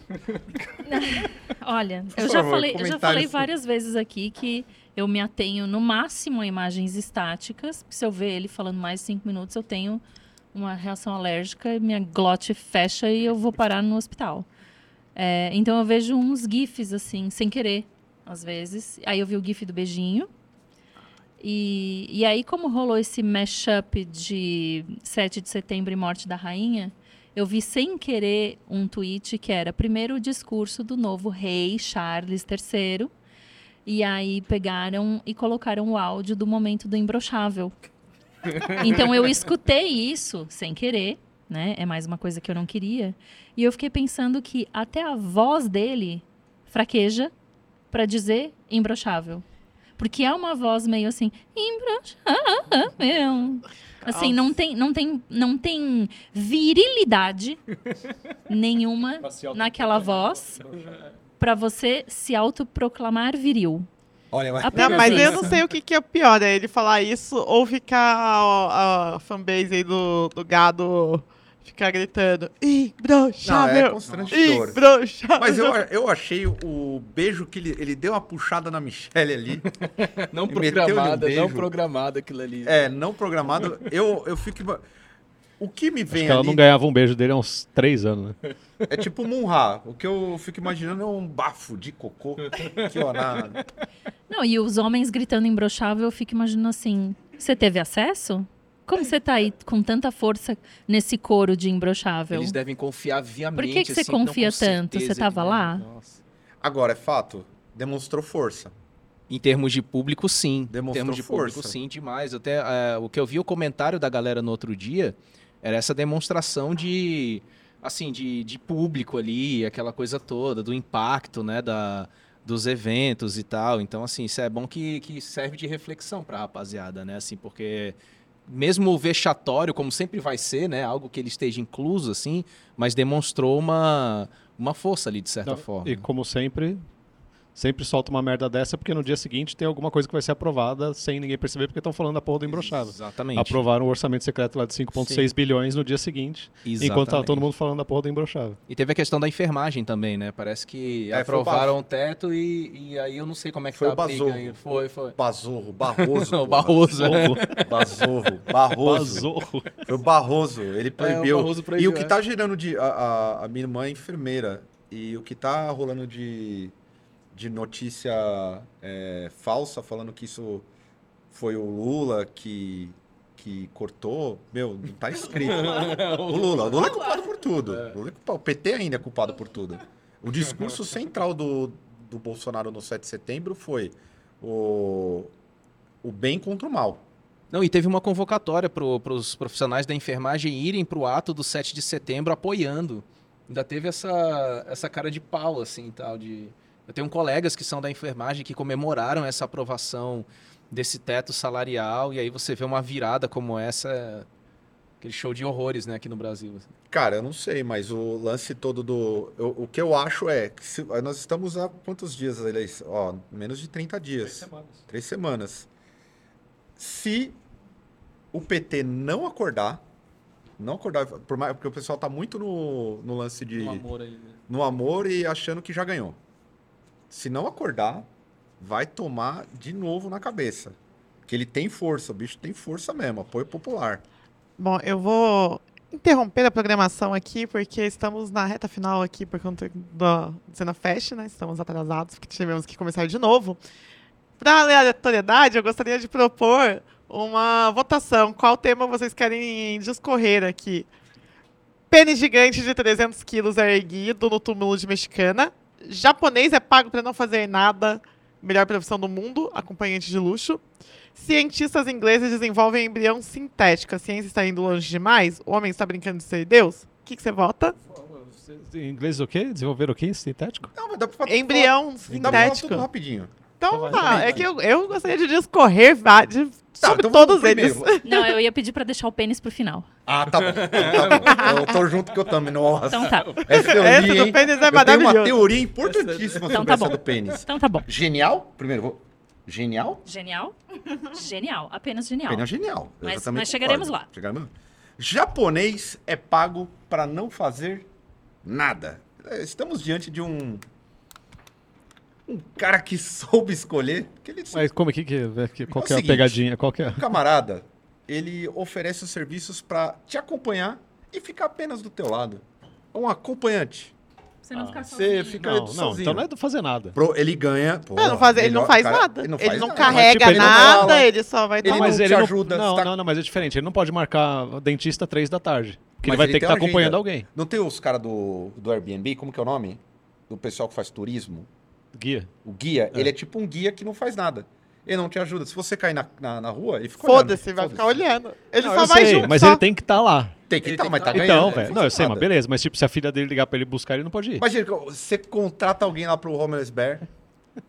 S3: Olha, eu já
S1: favor,
S3: falei, eu já falei várias vezes aqui que eu me atenho no máximo a imagens estáticas. Se eu ver ele falando mais de cinco minutos, eu tenho uma reação alérgica, minha glote fecha e eu vou parar no hospital. É, então eu vejo uns gifs assim, sem querer, às vezes. Aí eu vi o gif do beijinho. E, e aí, como rolou esse mashup de 7 de setembro e morte da rainha, eu vi sem querer um tweet que era primeiro o discurso do novo rei Charles III. E aí pegaram e colocaram o áudio do momento do imbrochável. Então eu escutei isso sem querer, né? É mais uma coisa que eu não queria. E eu fiquei pensando que até a voz dele fraqueja para dizer imbrochável. Porque é uma voz meio assim, imbrochável. Assim, não tem, não tem, não tem virilidade nenhuma naquela voz para você se autoproclamar viril.
S1: Olha, mas...
S5: Não, mas eu não sei o que, que é pior, é ele falar isso ou ficar a, a fanbase aí do, do gado ficar gritando
S1: Não, é
S5: imbrochável,
S1: constrangedor.
S5: imbrochável.
S1: Mas eu, eu achei o beijo que ele, ele deu uma puxada na Michelle ali.
S2: Não
S1: E meteu-lhe um
S2: programada, não programada aquilo ali.
S1: É, não programado. Eu, eu fico. O que me
S4: Acho
S1: vem
S4: que ela
S1: ali
S4: não ganhava um beijo dele há uns três anos, né?
S1: é tipo Munra. O que eu fico imaginando é um bafo de cocô. Que.
S3: Não, e os homens gritando imbrochável, eu fico imaginando assim: você teve acesso? Como você tá aí com tanta força nesse coro de imbrochável?
S2: Eles devem confiar viamente.
S3: Por que que você
S2: assim,
S3: confia tanto? Você tava
S2: que-
S3: lá?
S2: Nossa.
S1: Agora, é fato. Demonstrou força.
S2: Em termos de público, sim.
S1: Demonstrou
S2: em termos de
S1: força.
S2: público, sim, demais. Até é, o que eu vi o comentário da galera no outro dia era essa demonstração de assim de, de público ali, aquela coisa toda, do impacto, né, da, dos eventos e tal. Então, assim, isso é bom que, que serve de reflexão pra rapaziada, né? Assim, porque mesmo o vexatório, como sempre vai ser, né, algo que ele esteja incluso, assim, mas demonstrou uma, uma força ali, de certa
S4: Não,
S2: forma.
S4: E como sempre, Sempre solta uma merda dessa porque no dia seguinte tem alguma coisa que vai ser aprovada sem ninguém perceber porque estão falando da porra do imbrochável.
S2: Exatamente.
S4: Aprovaram o orçamento secreto lá de 5,6 bilhões no dia seguinte, enquanto tava todo mundo falando da porra do imbrochável.
S2: E teve a questão da enfermagem também, né? Parece que
S1: É,
S2: aprovaram o teto e, e aí eu não sei como é que
S1: Foi
S2: tá
S1: o
S2: a briga
S1: Bazorro.
S2: aí. Foi, foi.
S1: Bazorro, Barroso.
S2: o
S1: porra.
S2: Barroso. né?
S1: Bazorro, Barroso.
S4: Bazorro.
S1: Foi o Barroso, ele proibiu.
S2: Barroso
S1: e
S2: proibiu,
S1: o que
S2: é.
S1: tá gerando de. A, a- a minha irmã é enfermeira. E o que tá rolando de, de notícia é, falsa, falando que isso foi o Lula que, que cortou. Meu, não tá escrito. o Lula. O Lula é culpado por tudo. O, é culpado- o PT ainda é culpado por tudo. O discurso central do, do Bolsonaro no 7 de setembro foi o, o bem contra o mal.
S2: Não, e teve uma convocatória para os profissionais da enfermagem irem para o ato do 7 de setembro apoiando. Ainda teve essa, essa cara de pau, assim, tal, de... Eu tenho colegas que são da enfermagem que comemoraram essa aprovação desse teto salarial, e aí você vê uma virada como essa, aquele show de horrores, né, aqui no Brasil. assim.
S1: Cara, eu não sei, mas o lance todo do. eu- o que eu acho é que se- nós estamos há quantos dias eleição? Ó, menos de 30 dias. Três semanas. Se o PT não acordar, não acordar, por mais, porque o pessoal tá muito no, no lance de.
S2: Um amor aí, né?
S1: no amor e achando que já ganhou. Se não acordar, vai tomar de novo na cabeça. Que ele tem força, o bicho tem força mesmo, apoio popular.
S5: Bom, eu vou interromper a programação aqui, porque estamos na reta final aqui por conta da Cena Fest, né? Estamos atrasados, porque tivemos que começar de novo. Para aleatoriedade, eu gostaria de propor uma votação. Qual tema vocês querem discorrer aqui? Pênis gigante de 300 quilos é erguido no túmulo de mexicana. Japonês é pago para não fazer nada. Melhor profissão do mundo, acompanhante de luxo. Cientistas ingleses desenvolvem embrião sintético. A ciência está indo longe demais? O homem está brincando de ser Deus? O que, que você vota?
S4: Em inglês o quê? Desenvolver o quê? Sintético?
S1: Não, mas dá pra falar-
S5: Embrião
S1: dá pra falar tudo
S5: sintético.
S1: rapidinho.
S5: Então,
S4: Então vai,
S5: tá,
S4: vai.
S5: é que eu, eu gostaria de discorrer de-
S1: Tá,
S5: sobre
S1: então
S5: todos eles.
S3: Não, eu ia pedir pra deixar o pênis pro final.
S1: Ah, tá bom. Tá bom. Eu tô junto que eu também. Nossa.
S3: Então tá.
S1: Essa teoria,
S5: Essa do
S1: hein?
S5: pênis é
S1: eu tenho uma teoria importantíssima
S3: Então
S1: sobre
S3: tá
S1: essa do pênis.
S3: Então tá bom.
S1: Genial? Primeiro, vou... genial?
S3: Genial? Genial. Apenas genial.
S1: Pênis genial. Eu
S3: Mas- mas chegaremos lá.
S1: Chegaremos lá. Japonês é pago para não fazer nada. É, Estamos diante de um um cara que soube escolher, que ele
S4: Mas como é que, que, que- qual
S1: É
S4: que é a
S1: seguinte.
S4: pegadinha? Qual que é?
S1: um camarada, ele oferece os serviços para te acompanhar e ficar apenas do teu lado. Um acompanhante.
S3: Você não ficar
S1: Você
S3: sozinho.
S1: fica
S4: Não, não,
S1: sozinho.
S4: então não é do fazer nada.
S1: Pro- ele ganha. pô,
S5: Não, não faz- ele não
S1: melhor-
S5: faz
S1: cara,
S5: nada.
S1: Ele não,
S5: Ele não
S1: nada.
S5: carrega
S4: tipo, ele não
S5: nada,
S1: fala.
S5: ele só vai
S1: Ele
S5: tomar.
S1: não
S4: mas
S1: te
S4: ele
S1: ajuda,
S4: Não,
S1: você tá-
S4: não, não, mas é diferente. Ele não pode marcar dentista três da tarde. Porque
S1: Mas
S4: ele vai
S1: ele
S4: ter que estar
S1: uma
S4: acompanhando alguém.
S1: Não tem os caras do, do Airbnb, como que é o nome? Do pessoal que faz turismo.
S4: Guia.
S1: O guia, ele é tipo um guia que não faz nada. Ele não te ajuda. Se você cair na, na, na rua, ele fica
S5: Foda-se,
S1: olhando.
S5: vai
S1: Foda-se.
S5: ficar olhando. Ele
S4: Não,
S5: só vai
S4: sei,
S5: junto.
S4: mas
S5: só.
S4: ele tem que estar lá.
S1: Tem que estar,
S2: tem
S1: mas tá
S2: tá-
S1: ganhando.
S4: Então,
S1: não
S4: velho. Não, eu sei, mas beleza. Mas tipo, se a filha dele ligar pra ele buscar, ele não pode ir.
S1: Imagina, você contrata alguém lá pro Homeless Bear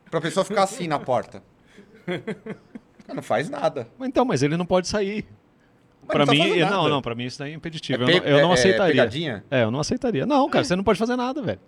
S1: pra pessoa ficar assim na porta. Não faz nada.
S4: Mas Então, mas ele não pode sair.
S1: Mas
S4: Pra
S1: não tá
S4: mim,
S1: fazendo
S4: não, não, pra mim isso daí é impeditivo.
S1: É
S4: eu não, eu não
S1: é- é
S4: aceitaria.
S1: pegadinha?
S4: É, eu não aceitaria. Não, cara, você não pode fazer nada, velho.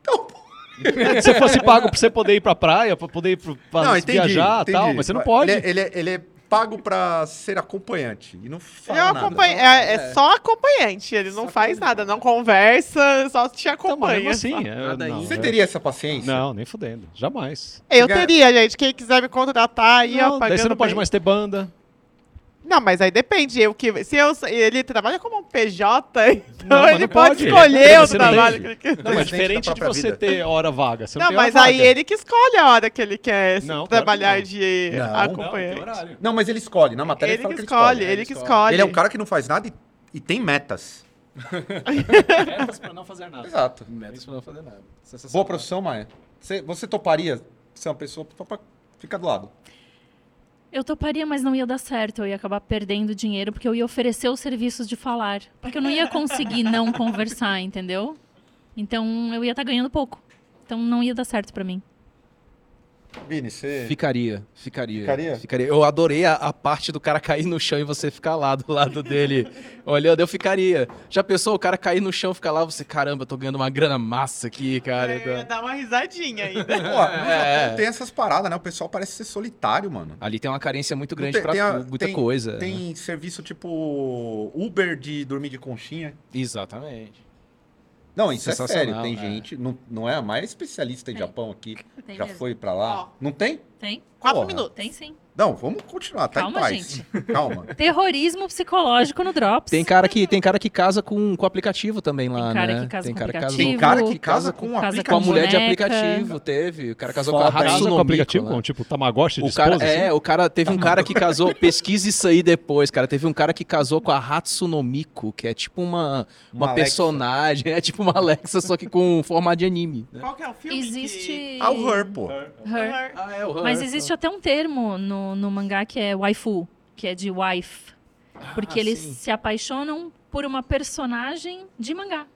S1: Então,
S4: É, se você fosse pago pra você poder ir pra praia, pra poder ir pro, pra
S1: não, entendi,
S4: viajar e tal, mas você não pode.
S1: Ele é, ele é- ele é pago pra ser acompanhante e não fala
S5: é,
S1: nada.
S5: acompanha- é- é só acompanhante, ele não faz nada, não conversa, só te
S4: Então, mas
S5: acompanha.
S4: mesmo assim,
S5: só.
S4: é,
S2: Nada
S4: não.
S1: Você teria essa paciência?
S4: Não, nem fudendo. Jamais.
S5: Eu teria, gente. Quem quiser me contratar aí, ó,
S4: Não,
S5: pagando
S4: daí você não pode
S5: bem.
S4: mais ter banda.
S5: Não, mas aí depende. Eu, que, se eu, ele trabalha como um PJ, então
S4: Não,
S5: ele
S4: não
S5: pode,
S4: pode.
S5: escolher o
S4: não
S5: trabalho que ele quer.
S4: Não, mas diferente de você
S1: vida.
S4: ter hora vaga. Você não,
S5: Não,
S4: tem hora
S5: mas aí
S4: vaga.
S5: ele que escolhe a hora que ele quer
S4: Não, claro
S5: trabalhar
S4: que não.
S5: de
S1: Não.
S4: Não,
S5: acompanhante.
S4: horário.
S1: Não, mas ele escolhe. Na matéria
S5: ele
S1: ele,
S5: que
S1: fala que
S5: escolhe,
S1: ele
S5: ele que
S2: escolhe.
S5: escolhe.
S1: Ele é um cara que não faz nada e, e tem metas.
S4: Metas pra não fazer nada.
S1: Exato.
S2: Metas pra não fazer nada.
S1: Boa profissão, Maia. Você, você toparia ser uma pessoa pra ficar do lado?
S3: Eu toparia, mas não ia dar certo. Eu ia acabar perdendo dinheiro porque eu ia oferecer os serviços de falar. Porque eu não ia conseguir não conversar, entendeu? Então eu ia estar ganhando pouco. Então não ia dar certo pra mim.
S1: Vini, você.
S2: Ficaria, ficaria.
S1: Ficaria?
S2: Eu adorei a, a parte do cara cair no chão e você ficar lá do lado dele olhando. Eu ficaria. Já pensou o cara cair no chão e ficar lá? Você, caramba, eu tô ganhando uma grana massa aqui, cara.
S5: Eu ia dar uma risadinha ainda.
S1: Pô, no
S2: É.
S1: Tem essas paradas, né? O pessoal parece ser solitário, mano.
S2: Ali tem uma carência muito grande
S1: tem-
S2: pra
S1: tem a-
S2: muita
S1: tem-
S2: coisa. né?
S1: Tem serviço tipo Uber de dormir de conchinha.
S2: Exatamente.
S1: Não, isso é sério. Tem
S2: é.
S1: gente. Não, não é a mais especialista em
S3: Tem.
S1: Japão aqui.
S3: Tem
S1: já
S3: mesmo.
S1: foi pra lá.
S5: Ó.
S1: Não tem?
S3: Tem?
S5: Quatro
S1: Porra.
S5: minutos.
S3: Tem sim.
S1: Não, vamos continuar. Tá
S3: Calma,
S1: em paz. Calma.
S3: Terrorismo psicológico no Drops.
S2: Tem cara que, tem cara que casa com, com aplicativo também lá,
S3: Tem cara
S2: né?
S3: que casa
S2: tem
S3: com
S2: cara que casa
S3: aplicativo.
S1: Tem cara que
S2: Casa com-
S1: um
S3: casa
S2: com a
S1: aplicativo.
S2: mulher de aplicativo, teve. O cara casou
S1: Foda,
S2: com a Hatsune
S4: com aplicativo, com tipo Tamagotchi de
S2: O cara,
S4: esposa,
S2: é,
S4: assim?
S2: o cara teve um cara que casou, pesquisa isso aí depois, cara. Teve um cara que casou com a Hatsune Miku, que é tipo uma, uma,
S1: Uma Alexa.
S2: personagem, é tipo uma Alexa, só que com forma de anime. né?
S5: Qual que é o filme?
S3: Existe.
S1: Ah, o Her, pô.
S3: Her.
S5: Her.
S2: Ah, é, o
S3: Mas existe até um termo no, no mangá que é waifu, que é de wife. Porque eles
S2: sim.
S3: se apaixonam por uma personagem de mangá.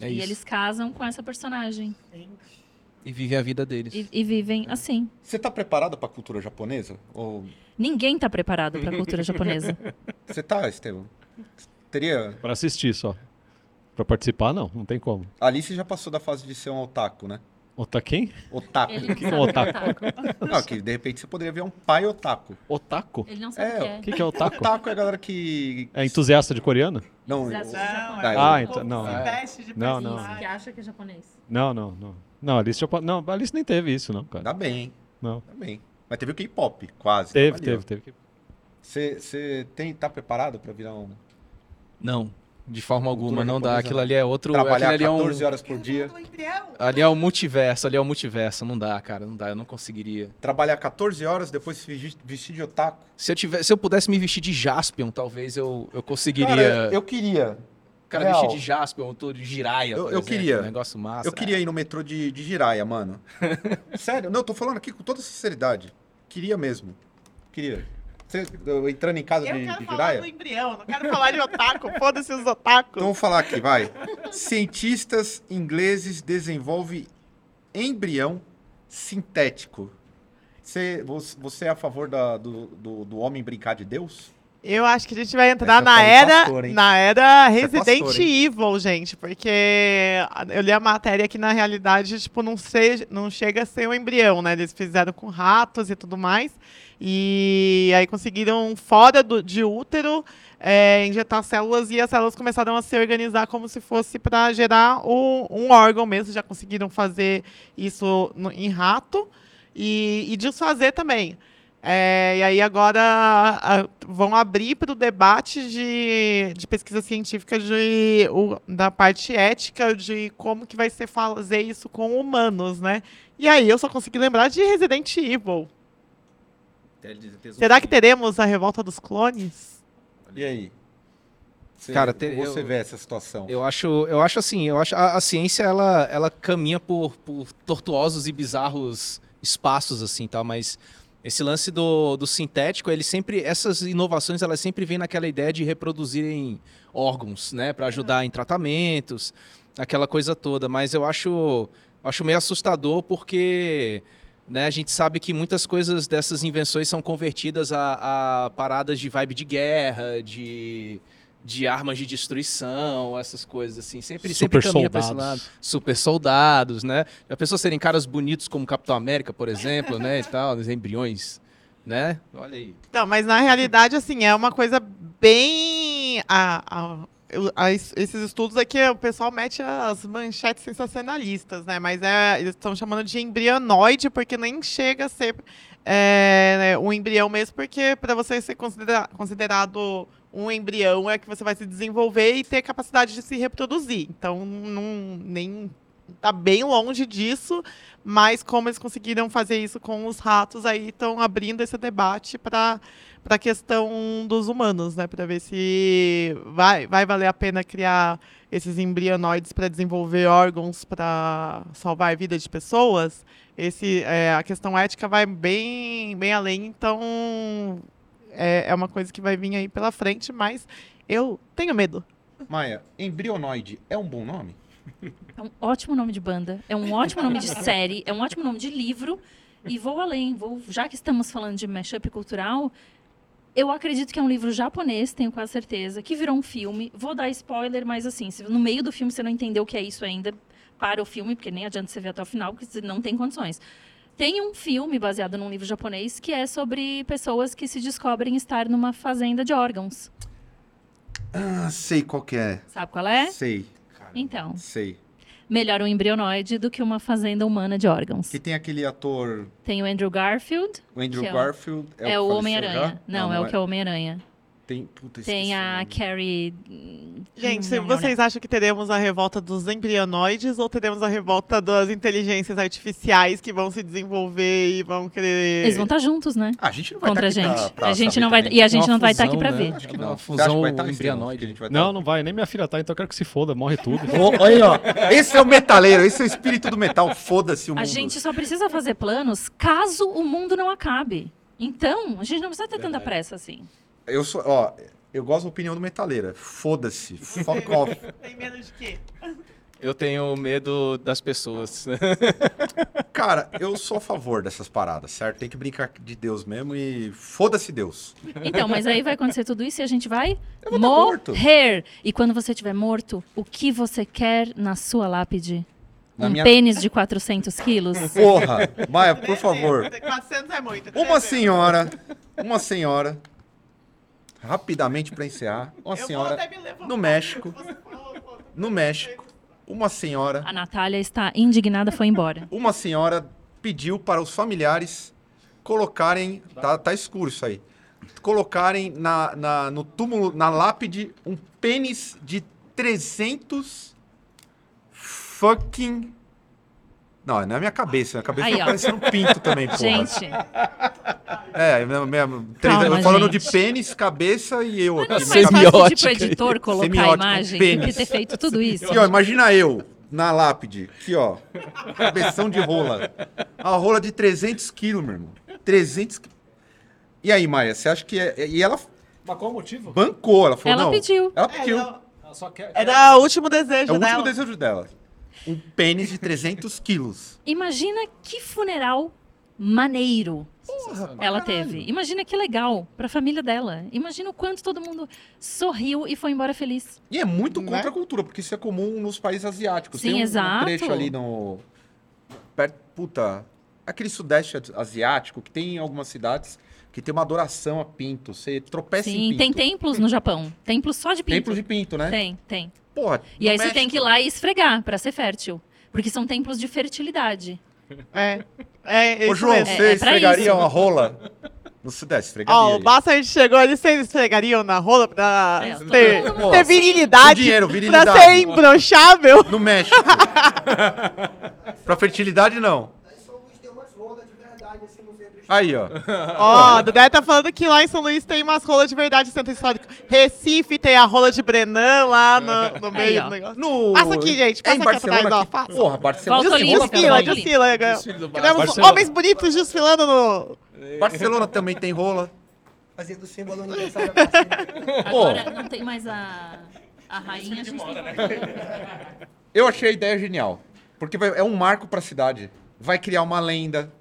S2: É
S3: e
S2: isso.
S3: eles casam com essa personagem.
S2: E vivem a vida deles.
S3: E, e vivem assim.
S1: Você tá preparado pra cultura japonesa? Ou
S3: Ninguém tá preparado pra cultura japonesa.
S1: você tá, Estevam? Teria.
S4: Pra assistir só. Pra participar, não. Não tem como.
S1: A Alice já passou da fase de ser um otaku, né?
S4: Ota quem?
S1: Otaku.
S3: Ele
S4: que é
S3: sabe o que é
S4: otaku?
S1: Não, que de repente você poderia ver um pai otaku.
S4: Otaku?
S3: Ele não sabe
S1: É,
S3: o que é.
S4: O que, que é otaku?
S1: Otaku é a galera que.
S4: É entusiasta de coreano?
S1: Não.
S5: Não,
S1: Ah,
S5: é
S4: ah, então- não,
S2: é.
S5: veste de
S4: Não, não.
S3: Que acha que é japonês.
S4: Não, não, não. Não, a Alice, já... não, a Alice nem teve isso, não, cara.
S1: Dá bem, hein?
S4: Não.
S1: Dá bem. Mas teve o K-pop, quase.
S4: Teve, teve, teve.
S1: Você, você tem, tá preparado pra virar um.
S2: Não, de forma alguma,
S1: Cultura
S2: não dá. Aquilo
S1: não.
S2: ali é outro.
S1: Trabalhar
S2: ali é um,
S1: 14 horas por dia.
S2: Ali é o multiverso, ali é o multiverso. Não dá, cara, não dá, eu não conseguiria.
S1: Trabalhar 14 horas, depois se vestir- de otaku.
S2: Se eu, tivesse, se eu pudesse me vestir de Jaspion, talvez eu, eu conseguiria.
S1: Cara, eu queria.
S2: Cara,
S1: real.
S2: vestir de Jaspion, ou todo de Jiraiya.
S1: Eu- eu queria.
S2: um negócio massa.
S1: Eu queria ir no metrô de, de Jiraya, mano. Sério, não, eu tô falando aqui com toda sinceridade. Queria mesmo. Queria. Você, entrando em casa
S5: Eu
S1: de,
S5: quero
S1: de
S5: falar
S1: Jiraya?
S5: do embrião, não quero falar de otaku. Foda-se os otakus.
S1: Então vou falar aqui, vai. Cientistas ingleses desenvolvem embrião sintético. Você, você você é a favor da- do, do, do homem brincar de Deus?
S5: Eu acho que a gente vai entrar
S1: Essa
S5: na
S1: tá de
S5: era,
S1: pastor,
S5: na era
S1: é
S5: Resident
S1: pastor?
S5: Evil, gente, porque eu li a matéria que na realidade, tipo, não, seja, não chega a ser um embrião, né? Eles fizeram com ratos e tudo mais. E aí conseguiram, fora do, de útero, é, injetar células e as células começaram a se organizar como se fosse para gerar um, um órgão mesmo. Já conseguiram fazer isso no- em rato e, e desfazer também. É, e aí agora a- vão abrir para o debate de, de pesquisa científica de, o- da parte ética de como que vai ser fazer isso com humanos, né? E aí eu só consegui lembrar de Resident Evil. Será que teremos a revolta dos clones?
S1: E aí? Você,
S2: Cara, te-
S1: como você
S2: eu-
S1: vê essa situação?
S2: Eu acho, eu acho assim, eu acho a, a ciência ela, ela caminha por, por tortuosos e bizarros espaços assim, tá? Mas esse lance do, do sintético, ele sempre essas inovações elas sempre vêm naquela ideia de reproduzirem órgãos, né, para ajudar em tratamentos, aquela coisa toda. Mas eu acho, acho meio assustador porque né, a gente sabe que muitas coisas dessas invenções são convertidas a, a paradas de vibe de guerra, de de armas de destruição, essas coisas assim. Sempre, sempre
S4: Super
S2: caminha pra esse lado.
S4: soldados.
S2: Super soldados, né? Já pensou serem caras bonitos como Capitão América, por exemplo, né? E tal, os embriões, né? Olha aí.
S5: Não, mas na realidade, assim, é uma coisa bem. A, a- a- esses estudos aqui, o pessoal mete as manchetes sensacionalistas, né? Mas é, eles estão chamando de embrionoide, porque nem chega a ser é, né, um embrião mesmo, porque para você ser considera- considerado um embrião é que você vai se desenvolver e ter capacidade de se reproduzir. Então, não, nem tá bem longe disso, mas como eles conseguiram fazer isso com os ratos, aí estão abrindo esse debate para a questão dos humanos, né, para ver se vai, vai valer a pena criar esses embrionoides para desenvolver órgãos para salvar a vida de pessoas. Esse é, a questão ética vai bem bem além, então é, é uma coisa que vai vir aí pela frente, mas eu tenho medo.
S1: Maia, embrionoide é um bom nome?
S3: É um ótimo nome de banda, é um ótimo nome de série, é um ótimo nome de livro. E vou além, vou, já que estamos falando de mashup cultural, eu acredito que é um livro japonês, tenho quase certeza, que virou um filme. Vou dar spoiler, mas assim, se no meio do filme você não entendeu o que é isso ainda, para o filme, porque nem adianta você ver até o final, porque você não tem condições. Tem um filme baseado num livro japonês que é sobre pessoas que se descobrem estar numa fazenda de órgãos.
S1: Ah, sei qual que é.
S3: Sabe qual é?
S1: Sei,
S3: Então,
S1: sei.
S3: melhor um embrionoide do que uma fazenda humana de órgãos.
S1: Que tem aquele ator,
S3: Tem o Andrew Garfield,
S1: o Andrew
S3: é o-
S1: Garfield.
S3: é, o
S1: faleceu
S3: Homem-Aranha.
S1: já?
S3: Não, é o que é o Homem-Aranha.
S1: Tem, puta,
S3: Tem a. Carrie.
S5: Gente,
S3: Não, não,
S5: vocês acham que teremos a revolta dos embrionoides ou teremos a revolta das inteligências artificiais que vão se desenvolver e vão querer.
S3: Eles vão estar juntos, né?
S1: Ah, a gente não vai
S3: Contra a
S1: estar aqui
S3: gente.
S1: pra- pra
S3: a gente não vai.
S1: também.
S3: E a gente não vai estar aqui
S2: fusão,
S3: pra
S2: né?
S3: ver.
S1: Acho que
S2: É
S1: não.
S2: fusão
S1: vai estar,
S2: embrionoide.
S1: Que a gente vai
S4: Não, não vai. Nem minha filha tá, então eu quero que se foda, morre tudo.
S1: Aí, ó. Esse é o metaleiro, esse é o espírito do metal. Foda-se o mundo.
S3: A gente só precisa fazer planos caso o mundo não acabe. Então, a gente não precisa ter tanta pressa assim.
S1: Eu sou, ó, eu gosto da opinião do metaleira. Foda-se. Fuck off.
S5: Tem medo de quê?
S2: Eu tenho medo das pessoas.
S1: Cara, eu sou a favor dessas paradas, certo? Tem que brincar de Deus mesmo e foda-se Deus.
S3: Então, mas aí vai acontecer tudo isso e a gente vai
S1: tá morto.
S3: morrer. E quando você estiver morto, o que você quer na sua lápide?
S1: Na
S3: um
S1: minha-
S3: pênis de 400 quilos?
S1: Porra, Maia, por favor.
S5: 400 é muito.
S1: Uma
S5: 300.
S1: senhora, uma senhora, rapidamente pra encerrar, uma
S5: Eu
S1: senhora no México, no México, uma senhora,
S3: A Natália está indignada, foi embora.
S1: uma senhora pediu para os familiares colocarem, tá, tá escuro isso aí, colocarem na, na- no túmulo, na lápide, um pênis de 300 fucking... Não, não é minha cabeça, minha cabeça
S3: Aí,
S1: tá
S3: ó.
S1: parecendo um pinto também, porra.
S3: Gente,
S1: É, mesmo, mesmo. Três,
S3: Calma,
S1: falando
S3: gente.
S1: de pênis, cabeça e eu aqui.
S3: não é
S1: minha
S3: mais
S1: cabeça.
S3: fácil pedir pro
S2: Semiótica.
S3: editor colocar a
S1: Semiótica,
S3: imagem
S1: pênis.
S3: do que ter feito tudo isso.
S1: Aqui, ó, imagina eu na lápide, aqui, ó. Cabeção de rola. A rola de 300 quilos, meu irmão. 300 quilos. E aí, Maia, você acha que é... E ela
S4: Mas qual o motivo?
S1: bancou, ela falou,
S3: Ela
S1: não.
S3: pediu.
S1: Ela
S5: É,
S1: pediu.
S5: não,
S4: Ela só quer.
S5: Era o último desejo
S1: É o último
S5: dela.
S1: desejo dela. Um pênis de 300 quilos.
S3: Imagina que funeral maneiro ela teve. Imagina que legal pra família dela. Imagina o quanto todo mundo sorriu e foi embora feliz.
S1: E é muito
S5: Né?
S1: contra a cultura, porque isso é comum nos países asiáticos.
S3: Sim,
S1: Tem um, um
S3: exato.
S1: trecho ali no. Perto, puta. Aquele sudeste asiático que tem em algumas cidades que tem uma adoração a pinto. Você tropeça em
S3: Sim,
S1: pinto.
S3: tem templos no Japão. Templos só de pinto.
S1: Templos de pinto, né?
S3: Tem, tem.
S1: Porra.
S3: E aí você tem
S1: México-
S3: que ir lá e esfregar pra ser fértil. Porque são templos de fertilidade.
S5: É. É,
S1: Ô,
S5: isso
S1: João,
S5: mesmo.
S1: você
S3: É, é pra
S1: esfregaria
S3: isso.
S1: uma rola no sudeste? Esfregaria.
S5: Ó, o
S1: aí.
S5: Bastard chegou ali, vocês esfregariam na rola pra
S3: É,
S5: ter,
S1: Pô,
S5: ter
S1: O
S5: virilidade,
S1: dinheiro,
S5: pra
S1: virilidade.
S5: ser imbrochável.
S1: No México. pra fertilidade, não. Aí, ó.
S5: Ó, o Dudé tá falando que lá em São Luís tem umas rolas de verdade centro histórico. Recife tem a rola de Brenan lá no, no meio do negócio.
S1: No...
S5: Passa aqui, gente,
S1: É
S5: passa aqui
S1: Barcelona.
S5: atrás, ó, passa.
S1: Porra, Barcelona.
S5: Desfila, desfila. Queremos
S4: Barcelona.
S5: homens bonitos desfilando no...
S1: Barcelona também tem rola.
S6: Fazendo símbolo da vacina.
S3: Agora não tem mais a, a rainha, a gente tem
S1: Eu achei a ideia genial. Porque é um marco pra cidade. Vai criar uma lenda.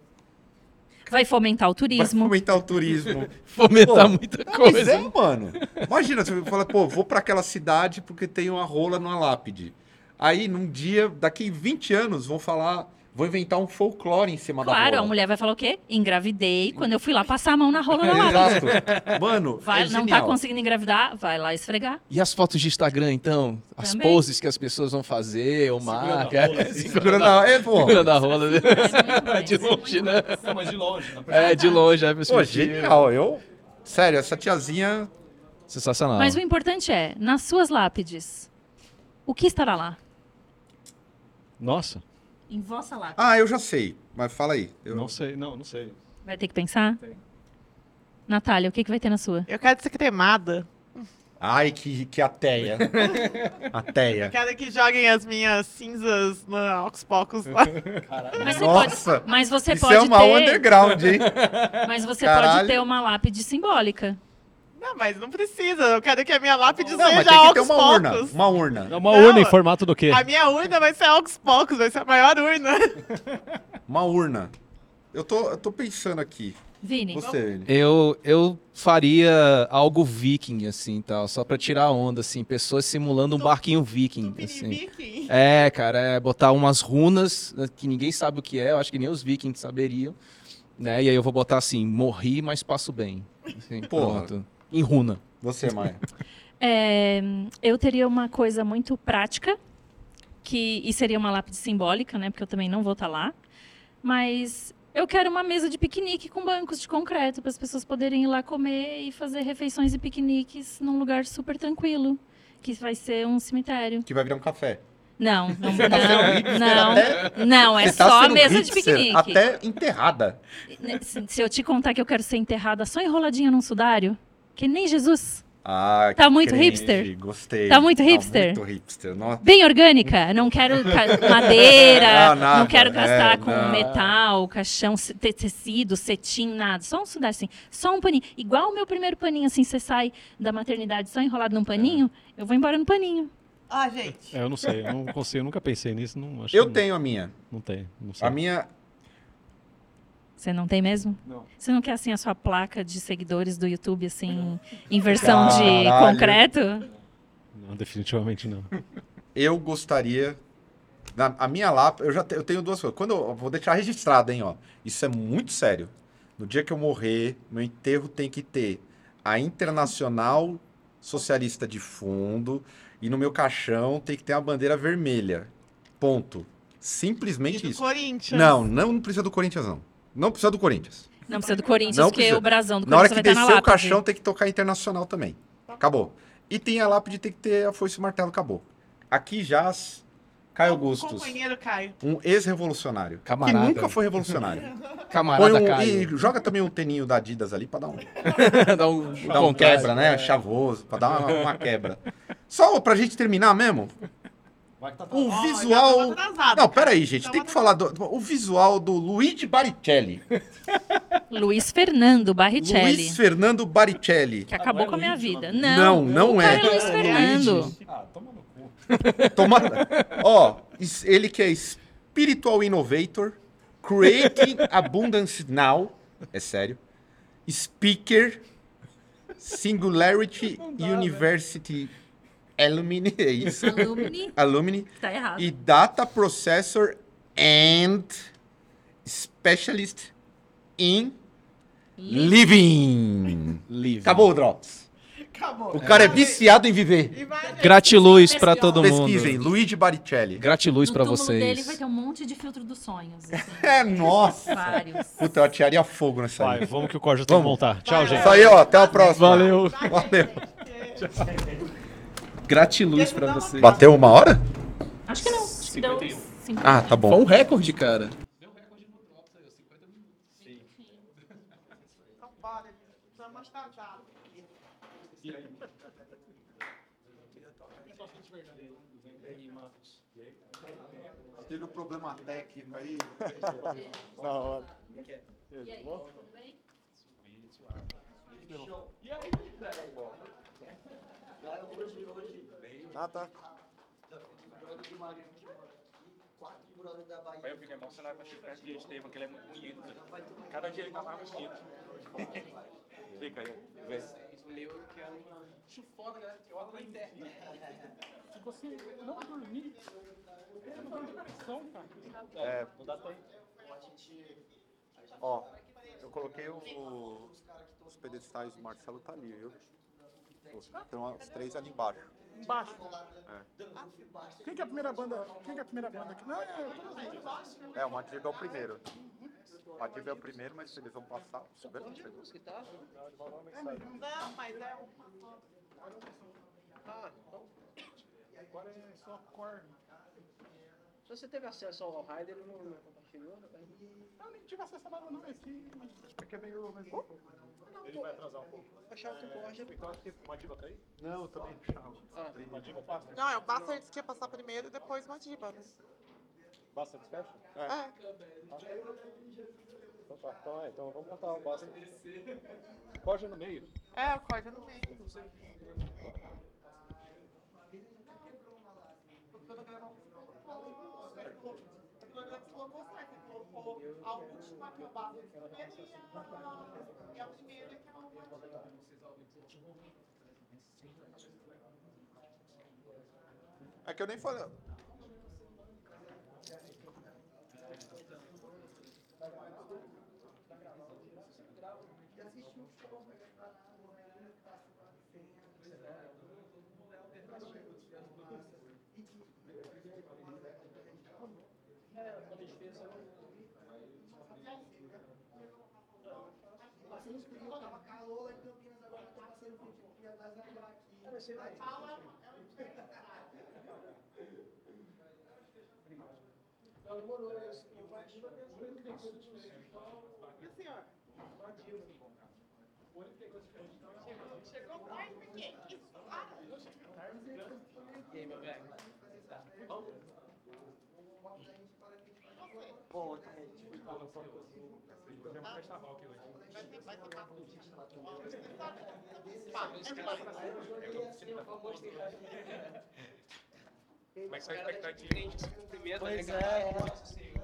S3: Vai fomentar o
S1: Vai
S3: turismo.
S1: fomentar o turismo.
S2: Fomentar
S1: Pô,
S2: muita
S1: Pois
S2: coisa.
S1: é, mano. Imagina, você fala, pô, vou pra aquela cidade porque tem uma rola numa lápide. Aí, num dia, daqui 20 anos, vão falar, vou inventar um folclore em cima da
S3: Claro, a
S1: rola.
S3: mulher vai falar o quê? Engravidei quando eu fui lá passar a mão na rola lápide.
S1: Exato. Mano,
S3: Vai,
S1: é
S3: não tá
S1: genial.
S3: conseguindo engravidar? Vai lá esfregar.
S2: E as fotos de Instagram, então? As
S3: Também.
S2: poses que as pessoas vão fazer, o marca.
S4: a rola, assim.
S1: Segurando. É, pô.
S2: Segurando a rola.
S3: É
S2: de longe, né?
S4: Não, mas de longe.
S2: É, de longe, é
S1: Pô, genial. Eu... Sério, essa tiazinha...
S2: Sensacional.
S3: Mas o importante é, nas suas lápides, o que estará lá?
S4: Nossa,
S3: Em vossa lápide.
S1: Ah, eu já sei. Mas fala aí. Eu...
S4: não sei, não, não sei.
S3: Vai ter que pensar? Natália, o que, que vai ter na sua?
S5: Eu quero ser cremada.
S1: Ai, que, que ateia. ateia.
S5: Quero que joguem as minhas cinzas na Ox Pocos lá.
S3: Mas você
S1: Nossa,
S3: pode, mas você
S1: Isso
S3: pode
S1: é uma
S3: ter,
S1: underground, hein?
S3: mas você
S1: Caralho.
S3: pode ter uma lápide simbólica.
S5: Não, mas não precisa. Eu quero que a minha lápide
S1: Não, mas
S5: seja
S1: tem que ter uma urna. Uma urna.
S4: É uma
S5: Não,
S4: urna em formato do quê?
S5: A minha urna vai ser aos poucos, vai ser a maior urna.
S1: Uma urna. Eu tô, eu tô pensando aqui.
S3: Vini,
S1: Você, Vini.
S2: Eu, eu faria algo viking, assim, tal, só pra tirar onda, assim, pessoas simulando um barquinho viking, assim.
S5: Viking.
S2: É, cara, é botar umas runas né, que ninguém sabe o que é, eu acho que nem os vikings saberiam, né? E aí eu vou botar assim, morri, mas passo bem. Assim,
S1: Porra.
S2: pronto. Em runa.
S1: Você, Maia.
S3: é, eu teria uma coisa muito prática, que e seria uma lápide simbólica, né? Porque eu também não vou estar lá. Mas eu quero uma mesa de piquenique com bancos de concreto para as pessoas poderem ir lá comer e fazer refeições e piqueniques num lugar super tranquilo, que vai ser um cemitério.
S1: Que vai virar um café.
S3: Não, não,
S1: tá
S3: não,
S1: hipster
S3: não,
S1: até-
S3: não, é
S1: tá
S3: só a mesa de
S1: hipster
S3: piquenique.
S1: Até enterrada.
S3: Se, se eu te contar que eu quero ser enterrada só enroladinha num sudário, que nem Jesus,
S1: Ah,
S3: Tá
S1: que
S3: muito
S1: cringe,
S3: hipster?
S1: Gostei.
S3: Tá muito hipster?
S1: muito hipster. Nossa.
S3: bem orgânica, não quero madeira,
S1: Não, nada,
S3: não quero gastar
S1: é,
S3: com
S1: não.
S3: metal, caixão, tecido, cetim, nada, só um sudário assim, só um paninho. Igual o meu primeiro paninho, assim, você sai da maternidade só enrolado num paninho, eu vou embora no paninho.
S5: Ah, gente.
S4: É, eu não sei, eu não consigo, eu nunca pensei nisso, não acho
S1: Eu
S4: que não-
S1: tenho a minha.
S4: Não tem, não sei.
S1: A minha.
S3: Você não tem mesmo?
S4: Não.
S3: Você não quer, assim, a sua placa de seguidores do YouTube, assim, em versão de
S1: Caralho.
S3: concreto?
S4: Não, definitivamente não.
S1: Eu gostaria. Na, a minha lápide, eu já te- eu tenho duas coisas. Quando eu, vou deixar registrado, hein, ó. Isso é muito sério. No dia que eu morrer, meu enterro tem que ter a Internacional Socialista de fundo e no meu caixão tem que ter uma bandeira vermelha. Ponto. Simplesmente
S5: E do
S1: isso.
S5: Corinthians.
S1: Não, não precisa do Corinthians, não. Não precisa do Corinthians.
S3: Não precisa do Corinthians,
S1: Não
S3: porque
S1: precisa.
S3: o brasão do
S1: Na hora
S3: Corinthians
S1: que
S3: vai
S1: descer o
S3: lápide.
S1: caixão, tem que tocar Internacional também. Acabou. E tem a lápide, tem que ter a foice e o martelo, acabou. Aqui jaz Caio Augustus,
S5: Companheiro Caio.
S1: um ex-revolucionário. Que
S2: Camarada.
S1: nunca foi revolucionário. Põe
S2: Camarada
S1: um-
S2: Caio.
S1: e joga também um teninho da Adidas ali pra dar um,
S2: Dá um,
S1: dar um
S2: contrário.
S1: quebra, né? Chavoso, pra dar uma, uma quebra. Só pra gente terminar mesmo, o
S5: Ó, já
S1: visual...
S5: tava atrasado,
S1: Não,
S5: cara.
S1: pera aí, gente.
S5: Tava
S1: Tem que falar do, o visual do Luigi Baricelli.
S3: Luiz Fernando Barrichelli.
S1: Luiz Fernando Baricelli.
S3: Que acabou com a minha vida. Não,
S1: Não, não
S3: o
S1: é.
S3: cara é Luiz Fernando.
S1: Toma... Ó, is- ele que é Spiritual Innovator, Creating Abundance Now, é sério, Speaker, Singularity University Alumni, é isso?
S3: Alumni.
S1: Alumni,
S3: Tá errado.
S1: e Data Processor and Specialist in Living.
S2: Livre.
S1: Acabou o Drops.
S5: Acabou.
S1: O cara é viciado em viver.
S2: Gratiluz pra todo
S1: Pesquisem,
S2: mundo.
S1: Luigi Baricelli.
S2: Gratiluz
S3: no
S2: pra
S3: túmulo dele vai
S2: vocês.
S3: ter um monte de filtro dos sonhos. assim.
S1: É, nossa.
S3: Vários.
S1: Puta, eu atiraria fogo nessa
S4: Vai,
S1: aí.
S4: vamos que o Corja tem que
S1: Vamos.
S4: montar. Tchau, gente.
S1: Isso aí, ó. Até a próxima.
S4: Valeu.
S1: Valeu.
S2: Gratiluz pra vocês.
S1: Bateu uma hora?
S3: Acho que não. Acho que deu 50.
S1: Ah, tá
S2: Foi
S1: bom.
S2: um recorde, cara.
S5: Então.
S1: Teve um problema técnico aí.
S6: Ah, tá.
S7: Aí eu fico emocionado com esse de Estevam, que ele é muito bonito. Cada dia ele tá mais bonito. Fica aí. Vê. Eu quero uma. Acho foda, galera, que eu olho na internet. Se você não dormir, eu não tenho depressão, cara.
S1: É.
S7: Não dá tempo.
S1: Ó, eu coloquei o- os pedestais do Marcelo tá ali, viu? Então, os três ali embaixo.
S6: Embaixo. Quem que é a primeira banda? Quem que é a primeira banda aqui? Não, é, é.
S1: É, o Madiba é o primeiro. O Madiba é o primeiro, mas eles vão passar.
S5: Não, mas é o.
S6: Agora é só core.
S7: Se você teve acesso ao Raider, ele não não compartilhou, né?
S6: Eu nem tive acesso a nada não aqui, mas porque é meio... Mas... Ele vai atrasar um pouco.
S7: Achava que o Borja
S6: Então acho que uma diva tá aí?
S1: Não, eu também achava.
S7: Ah,
S6: Uma diva passa?
S5: Não, é o Basta disse que ia passar primeiro e depois Madiba, né?
S6: Basta despecha?
S5: É.
S4: Tá, então, é, então vamos cantar o básico. Corja no meio.
S5: É, o corda no meio. A última que eu bato primeiro e a, e a primeira que é uma
S1: É que eu nem falei.
S6: Calor lá em Campinas agora, tô passando por aqui atrás da aqui. Não, demorou. Eu eu bati pra ter E o senhor? Chegou, chegou tarde por quê? Isso, para.
S7: E aí, meu velho? Tá bom?
S6: Bom,
S7: Vamos fechar rock hoje.
S5: Vai vai papo.
S7: Como é que são a expectativa? Cumprimento,
S8: Pois é.
S7: cara? Nossa Senhora.